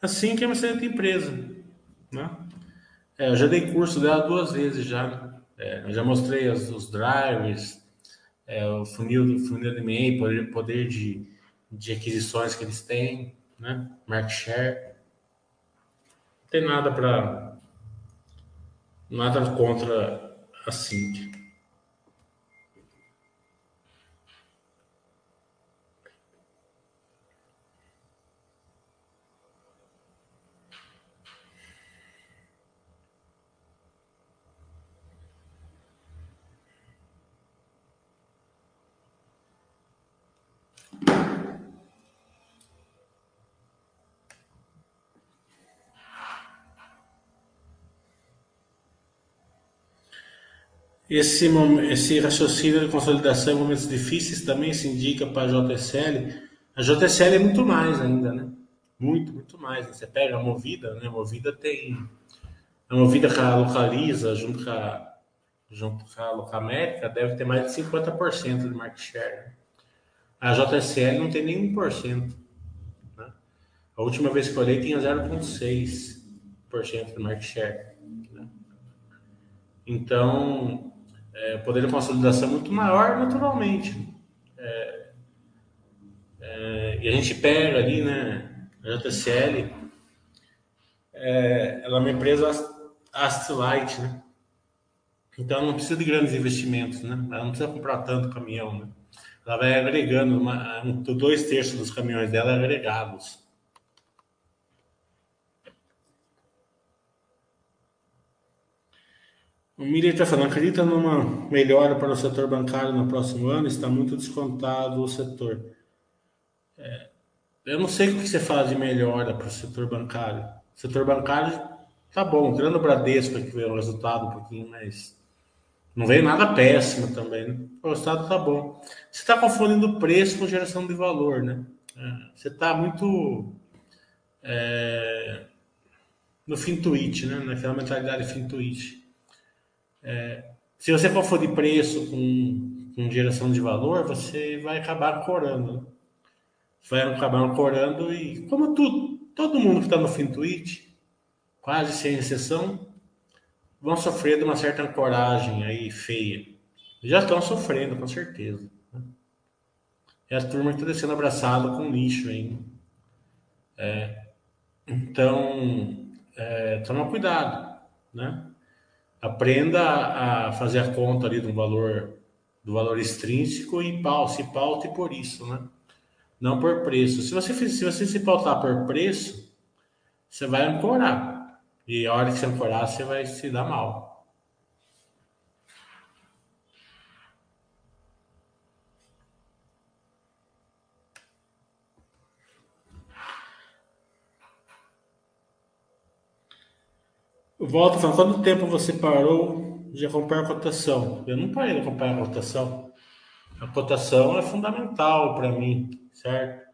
Assim que é uma excelente empresa. Né? É, eu já dei curso dela duas vezes já. É, eu já mostrei os, os drivers, é, o funil do funil de MEI, poder, poder de, de aquisições que eles têm, né? Market share. Não tem nada para nada contra a Cintia. Esse, esse raciocínio de consolidação em momentos difíceis também se indica para a JSL. A JSL é muito mais ainda, né? Muito, muito mais. Você pega a Movida, né? A Movida tem. A Movida que localiza junto com a, junto com a Locamérica deve ter mais de 50% de market share. A JSL não tem nem 1%. Né? A última vez que eu olhei tinha 0,6% de market share. Né? Então, é, poder de consolidação muito maior naturalmente. É, é, e a gente pega ali, né, a JCL, é, ela é uma empresa asset né? Então não precisa de grandes investimentos, né? Ela não precisa comprar tanto caminhão, né? ela vai agregando, uma, um, dois terços dos caminhões dela agregados. O Miller está falando, acredita numa melhora para o setor bancário no próximo ano? Está muito descontado o setor. É, eu não sei o que você fala de melhora para o setor bancário. O setor bancário tá bom, tirando o Bradesco que veio o resultado um pouquinho, mas não veio nada péssimo também. Né? O resultado tá bom. Você está confundindo preço com geração de valor, né? É, você está muito é, no fintuit, né? Naquela mentalidade fintuit. É, se você confundir preço com, com, geração de valor, você vai acabar corando. Né? Vai acabar corando e, como tudo, todo mundo que está no Fintuit, quase sem exceção, vão sofrer de uma certa ancoragem aí feia. Já estão sofrendo, com certeza. Né? E a turma está descendo abraçado com lixo ainda. É, então, é, toma cuidado, né? Aprenda a fazer a conta ali do valor do valor extrínseco e se paute por isso, né? Não por preço. Se você, se você se pautar por preço, você vai ancorar. E a hora que você ancorar, você vai se dar mal. Volta falando, quanto tempo você parou de acompanhar a cotação? Eu não parei de acompanhar a cotação. A cotação é fundamental para mim, certo?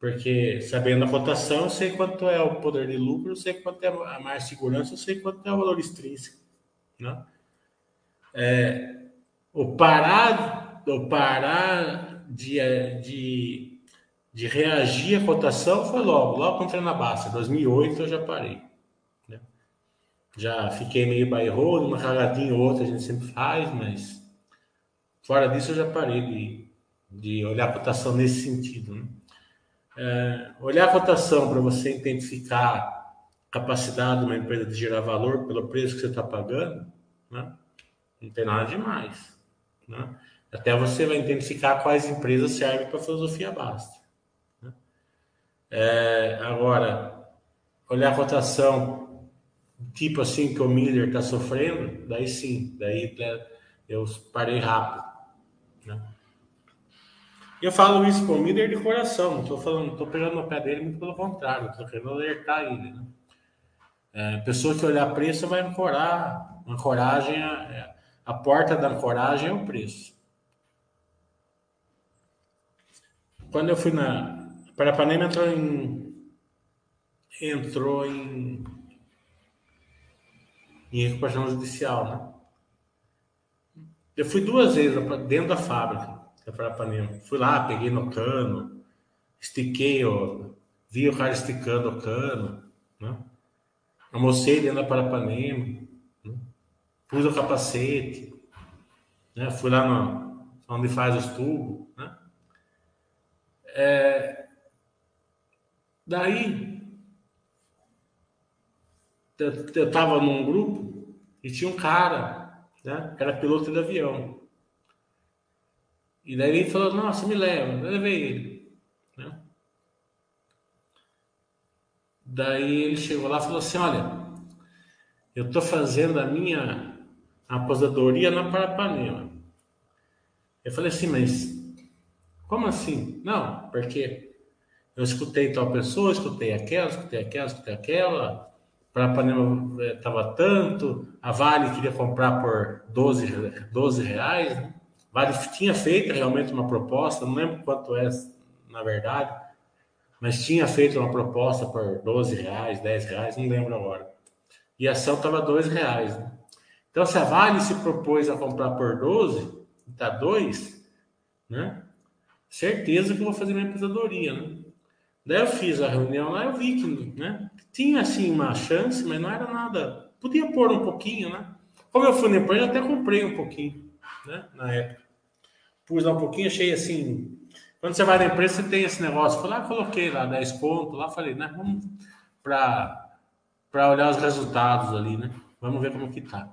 Porque sabendo a cotação, eu sei quanto é o poder de lucro, eu sei quanto é a mais segurança, eu sei quanto é o valor extrínseco. Né? É, o parar, o parar de, de, de reagir à cotação foi logo, logo quando entrei na Basta. Em 2008 eu já parei já fiquei meio bairro, uma cagadinha ou outra a gente sempre faz, mas fora disso eu já parei de, de olhar a cotação nesse sentido. Né? É, olhar a cotação para você identificar capacidade de uma empresa de gerar valor pelo preço que você está pagando, né? não tem nada demais. Né? Até você vai identificar quais empresas servem para a filosofia basta. Né? É, agora, olhar a cotação tipo assim que o Miller está sofrendo, daí sim, daí né, eu parei rápido. Né? Eu falo isso com o Miller de coração, não estou falando, estou pegando no pé dele, muito pelo contrário, estou querendo alertar ele. Né? É, pessoa que olhar preço vai ancorar, ancoragem, a, é, a porta da ancoragem é o preço. Quando eu fui na. Parapanema entrou em. Entrou em em recuperação judicial, né? Eu fui duas vezes dentro da fábrica da Parapanema. Fui lá, peguei no cano, estiquei, ó, vi o cara esticando o cano, né? Almocei dentro da Parapanema, né? pus o capacete, né? Fui lá no, onde faz os tubos, né? É, daí eu estava num grupo e tinha um cara, né? Era piloto de avião. E daí ele falou, nossa, me leva, eu levei ele. Né? Daí ele chegou lá e falou assim, olha, eu estou fazendo a minha aposentadoria na Parapanema. Eu falei assim, mas como assim? Não, porque eu escutei tal pessoa, escutei aquela, escutei aquela, escutei aquela, para Panema estava tanto, a Vale queria comprar por 12, 12 reais. Né? Vale tinha feito realmente uma proposta, não lembro quanto é na verdade, mas tinha feito uma proposta por 12 reais, 10 reais, não lembro agora. E a ação estava 2 reais. Né? Então, se a Vale se propôs a comprar por 12, está 2, né? certeza que eu vou fazer minha aposentadoria. Né? Daí eu fiz a reunião lá, eu vi que né, tinha assim uma chance, mas não era nada. Podia pôr um pouquinho, né? Como eu fui na empresa, eu até comprei um pouquinho, né? Na época. Pus lá um pouquinho, achei assim. Quando você vai na empresa, você tem esse negócio. Fui lá, coloquei lá 10 pontos, lá falei, né? Vamos para olhar os resultados ali, né? Vamos ver como que tá.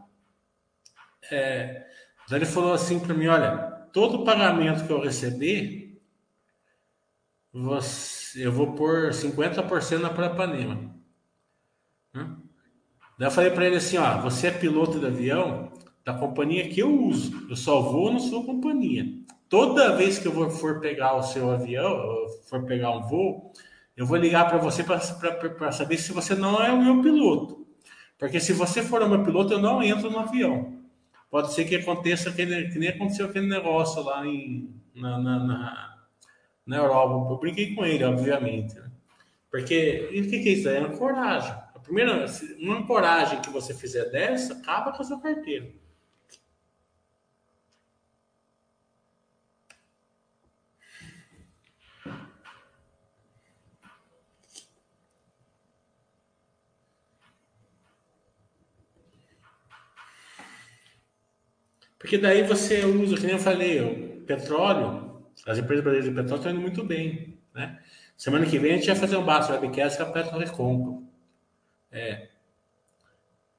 É, daí ele falou assim para mim, olha, todo pagamento que eu receber, você, eu vou pôr 50% na Prapanema. Né? Daí eu falei para ele assim, ó, você é piloto de avião da companhia que eu uso. Eu só vou na sua companhia. Toda vez que eu for pegar o seu avião, for pegar um voo, eu vou ligar para você para saber se você não é o meu piloto. Porque se você for o meu piloto, eu não entro no avião. Pode ser que aconteça que nem aconteceu aquele negócio lá em, na, na, na, na Europa. Eu brinquei com ele, obviamente. Né? Porque o que, que é isso? É ancoragem. A primeira, uma ancoragem que você fizer dessa, acaba com a sua carteira. Porque daí você usa, que nem eu falei, o petróleo, as empresas brasileiras de petróleo estão indo muito bem. Né? Semana que vem a gente vai fazer um basta webcast com a Petro Recompra. É.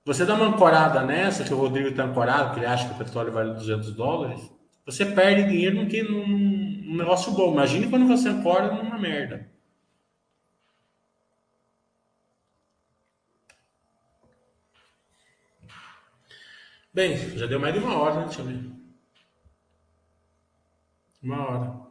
Você dá uma ancorada nessa, que o Rodrigo está ancorado, que ele acha que o petróleo vale 200 dólares, você perde dinheiro num, num negócio bom. Imagine quando você ancora numa merda. Bem, já deu mais de uma hora, né? Deixa eu ver. Uma hora.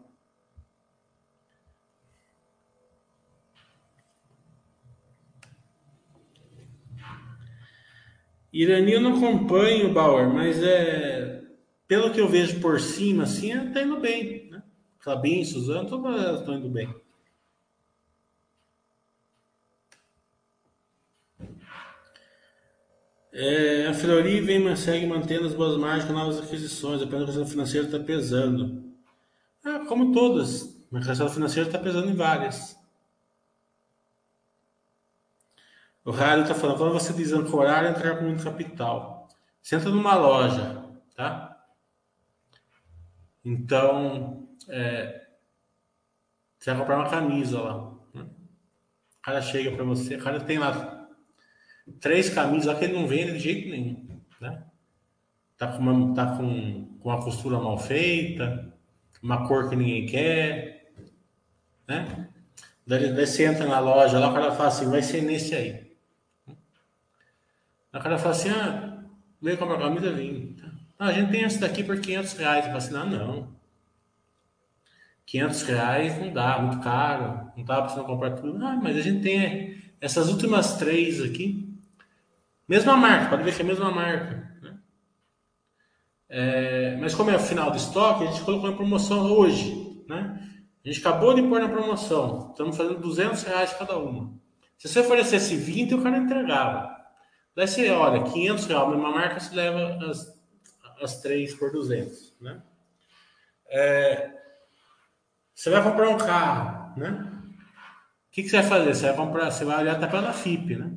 Irani eu não acompanho, Bauer, mas é pelo que eu vejo por cima, assim, tá indo bem, né? Fabinho, Suzano, todas elas estão indo bem. É, a Flori vem, mas segue mantendo as boas margens com novas aquisições, a questão financeira está pesando. Ah, como todas, a questão financeira está pesando em várias. O Rádio está falando, quando você desancorar, entrar com muito capital. Você entra numa loja, tá? Então, é, você vai comprar uma camisa lá. Né? O cara chega para você, o cara tem lá três camisas lá que ele não vende de jeito nenhum, né? Tá com uma, tá com, com uma costura mal feita, uma cor que ninguém quer, né? Daí, você entra na loja lá, o cara fala assim, vai ser nesse aí. O cara fala assim, ah, veio comprar camisa, vim. Ah, a gente tem essa daqui por 500 reais. Eu falo assim, não, não. 500 reais não dá, muito caro. Não dá para você comprar tudo. Ah, mas a gente tem essas últimas três aqui. Mesma marca, pode ver que é a mesma marca. É, mas como é o final do estoque, a gente colocou em promoção hoje. Né? A gente acabou de pôr na promoção. Estamos fazendo 200 reais cada uma. Se você oferecesse 20, o cara entregava. Daí você olha, 500 reais, a mesma marca, você leva as, as três por 200. Né? É, você vai comprar um carro, né? O que, que, você vai fazer? Você vai comprar, você vai olhar a tabela FIP, né?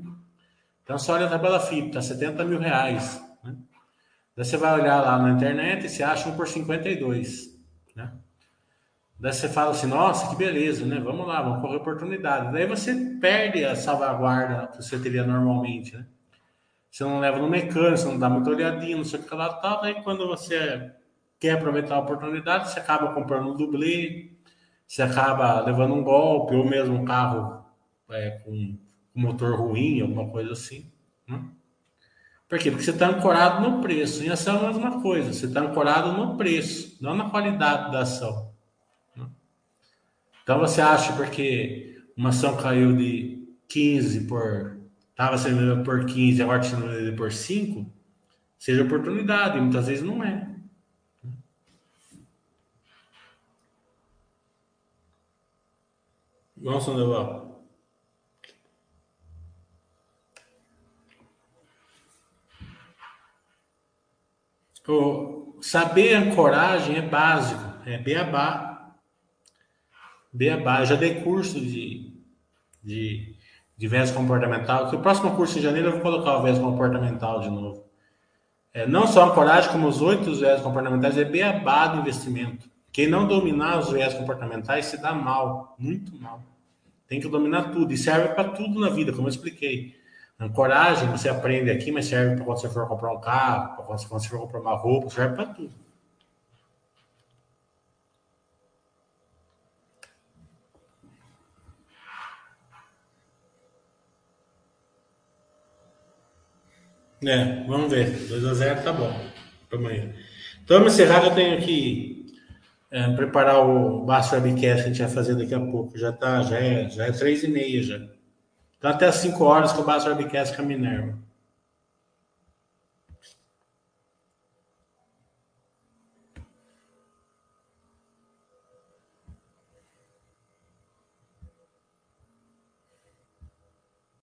Então você olha a tabela FIP, tá 70 mil reais. Daí você vai olhar lá na internet e você acha um por 52. Né? Daí você fala assim, nossa, que beleza, né? Vamos lá, vamos correr oportunidade. Daí você perde a salvaguarda que você teria normalmente, né? Você não leva no mecânico, você não dá muita olhadinha, não sei o que lá tal. Daí quando você quer aproveitar a oportunidade, você acaba comprando um dublê, você acaba levando um golpe, ou mesmo um carro é, com motor ruim, alguma coisa assim. Né? Por quê? Porque você está ancorado no preço. Em ação é a mesma coisa. Você está ancorado no preço, não na qualidade da ação. Então você acha porque uma ação caiu de 15 por. Estava sendo vendida por 15, agora está sendo por 5, seja oportunidade. Muitas vezes não é. Nossa, Neval. O saber ancoragem é básico, é beabá. Beabá. Eu já dei curso de, de, de viés comportamental, que o próximo curso de janeiro eu vou colocar o viés comportamental de novo. É, não só ancoragem, como os oito viés comportamentais, é beabá do investimento. Quem não dominar os viés comportamentais se dá mal, muito mal. Tem que dominar tudo, e serve para tudo na vida, como eu expliquei. Ancoragem, você aprende aqui, mas serve para quando você for comprar um carro, para quando você for comprar uma roupa, serve para tudo. É, vamos ver. 2 a 0 tá bom amanhã. Então, vamos encerrar que eu tenho que é, preparar o Master Webcast que a gente vai fazer daqui a pouco. Já tá, já é, já é 3 e meia já. Então, até as 5 horas, com eu baixo o webcast com a Minerva.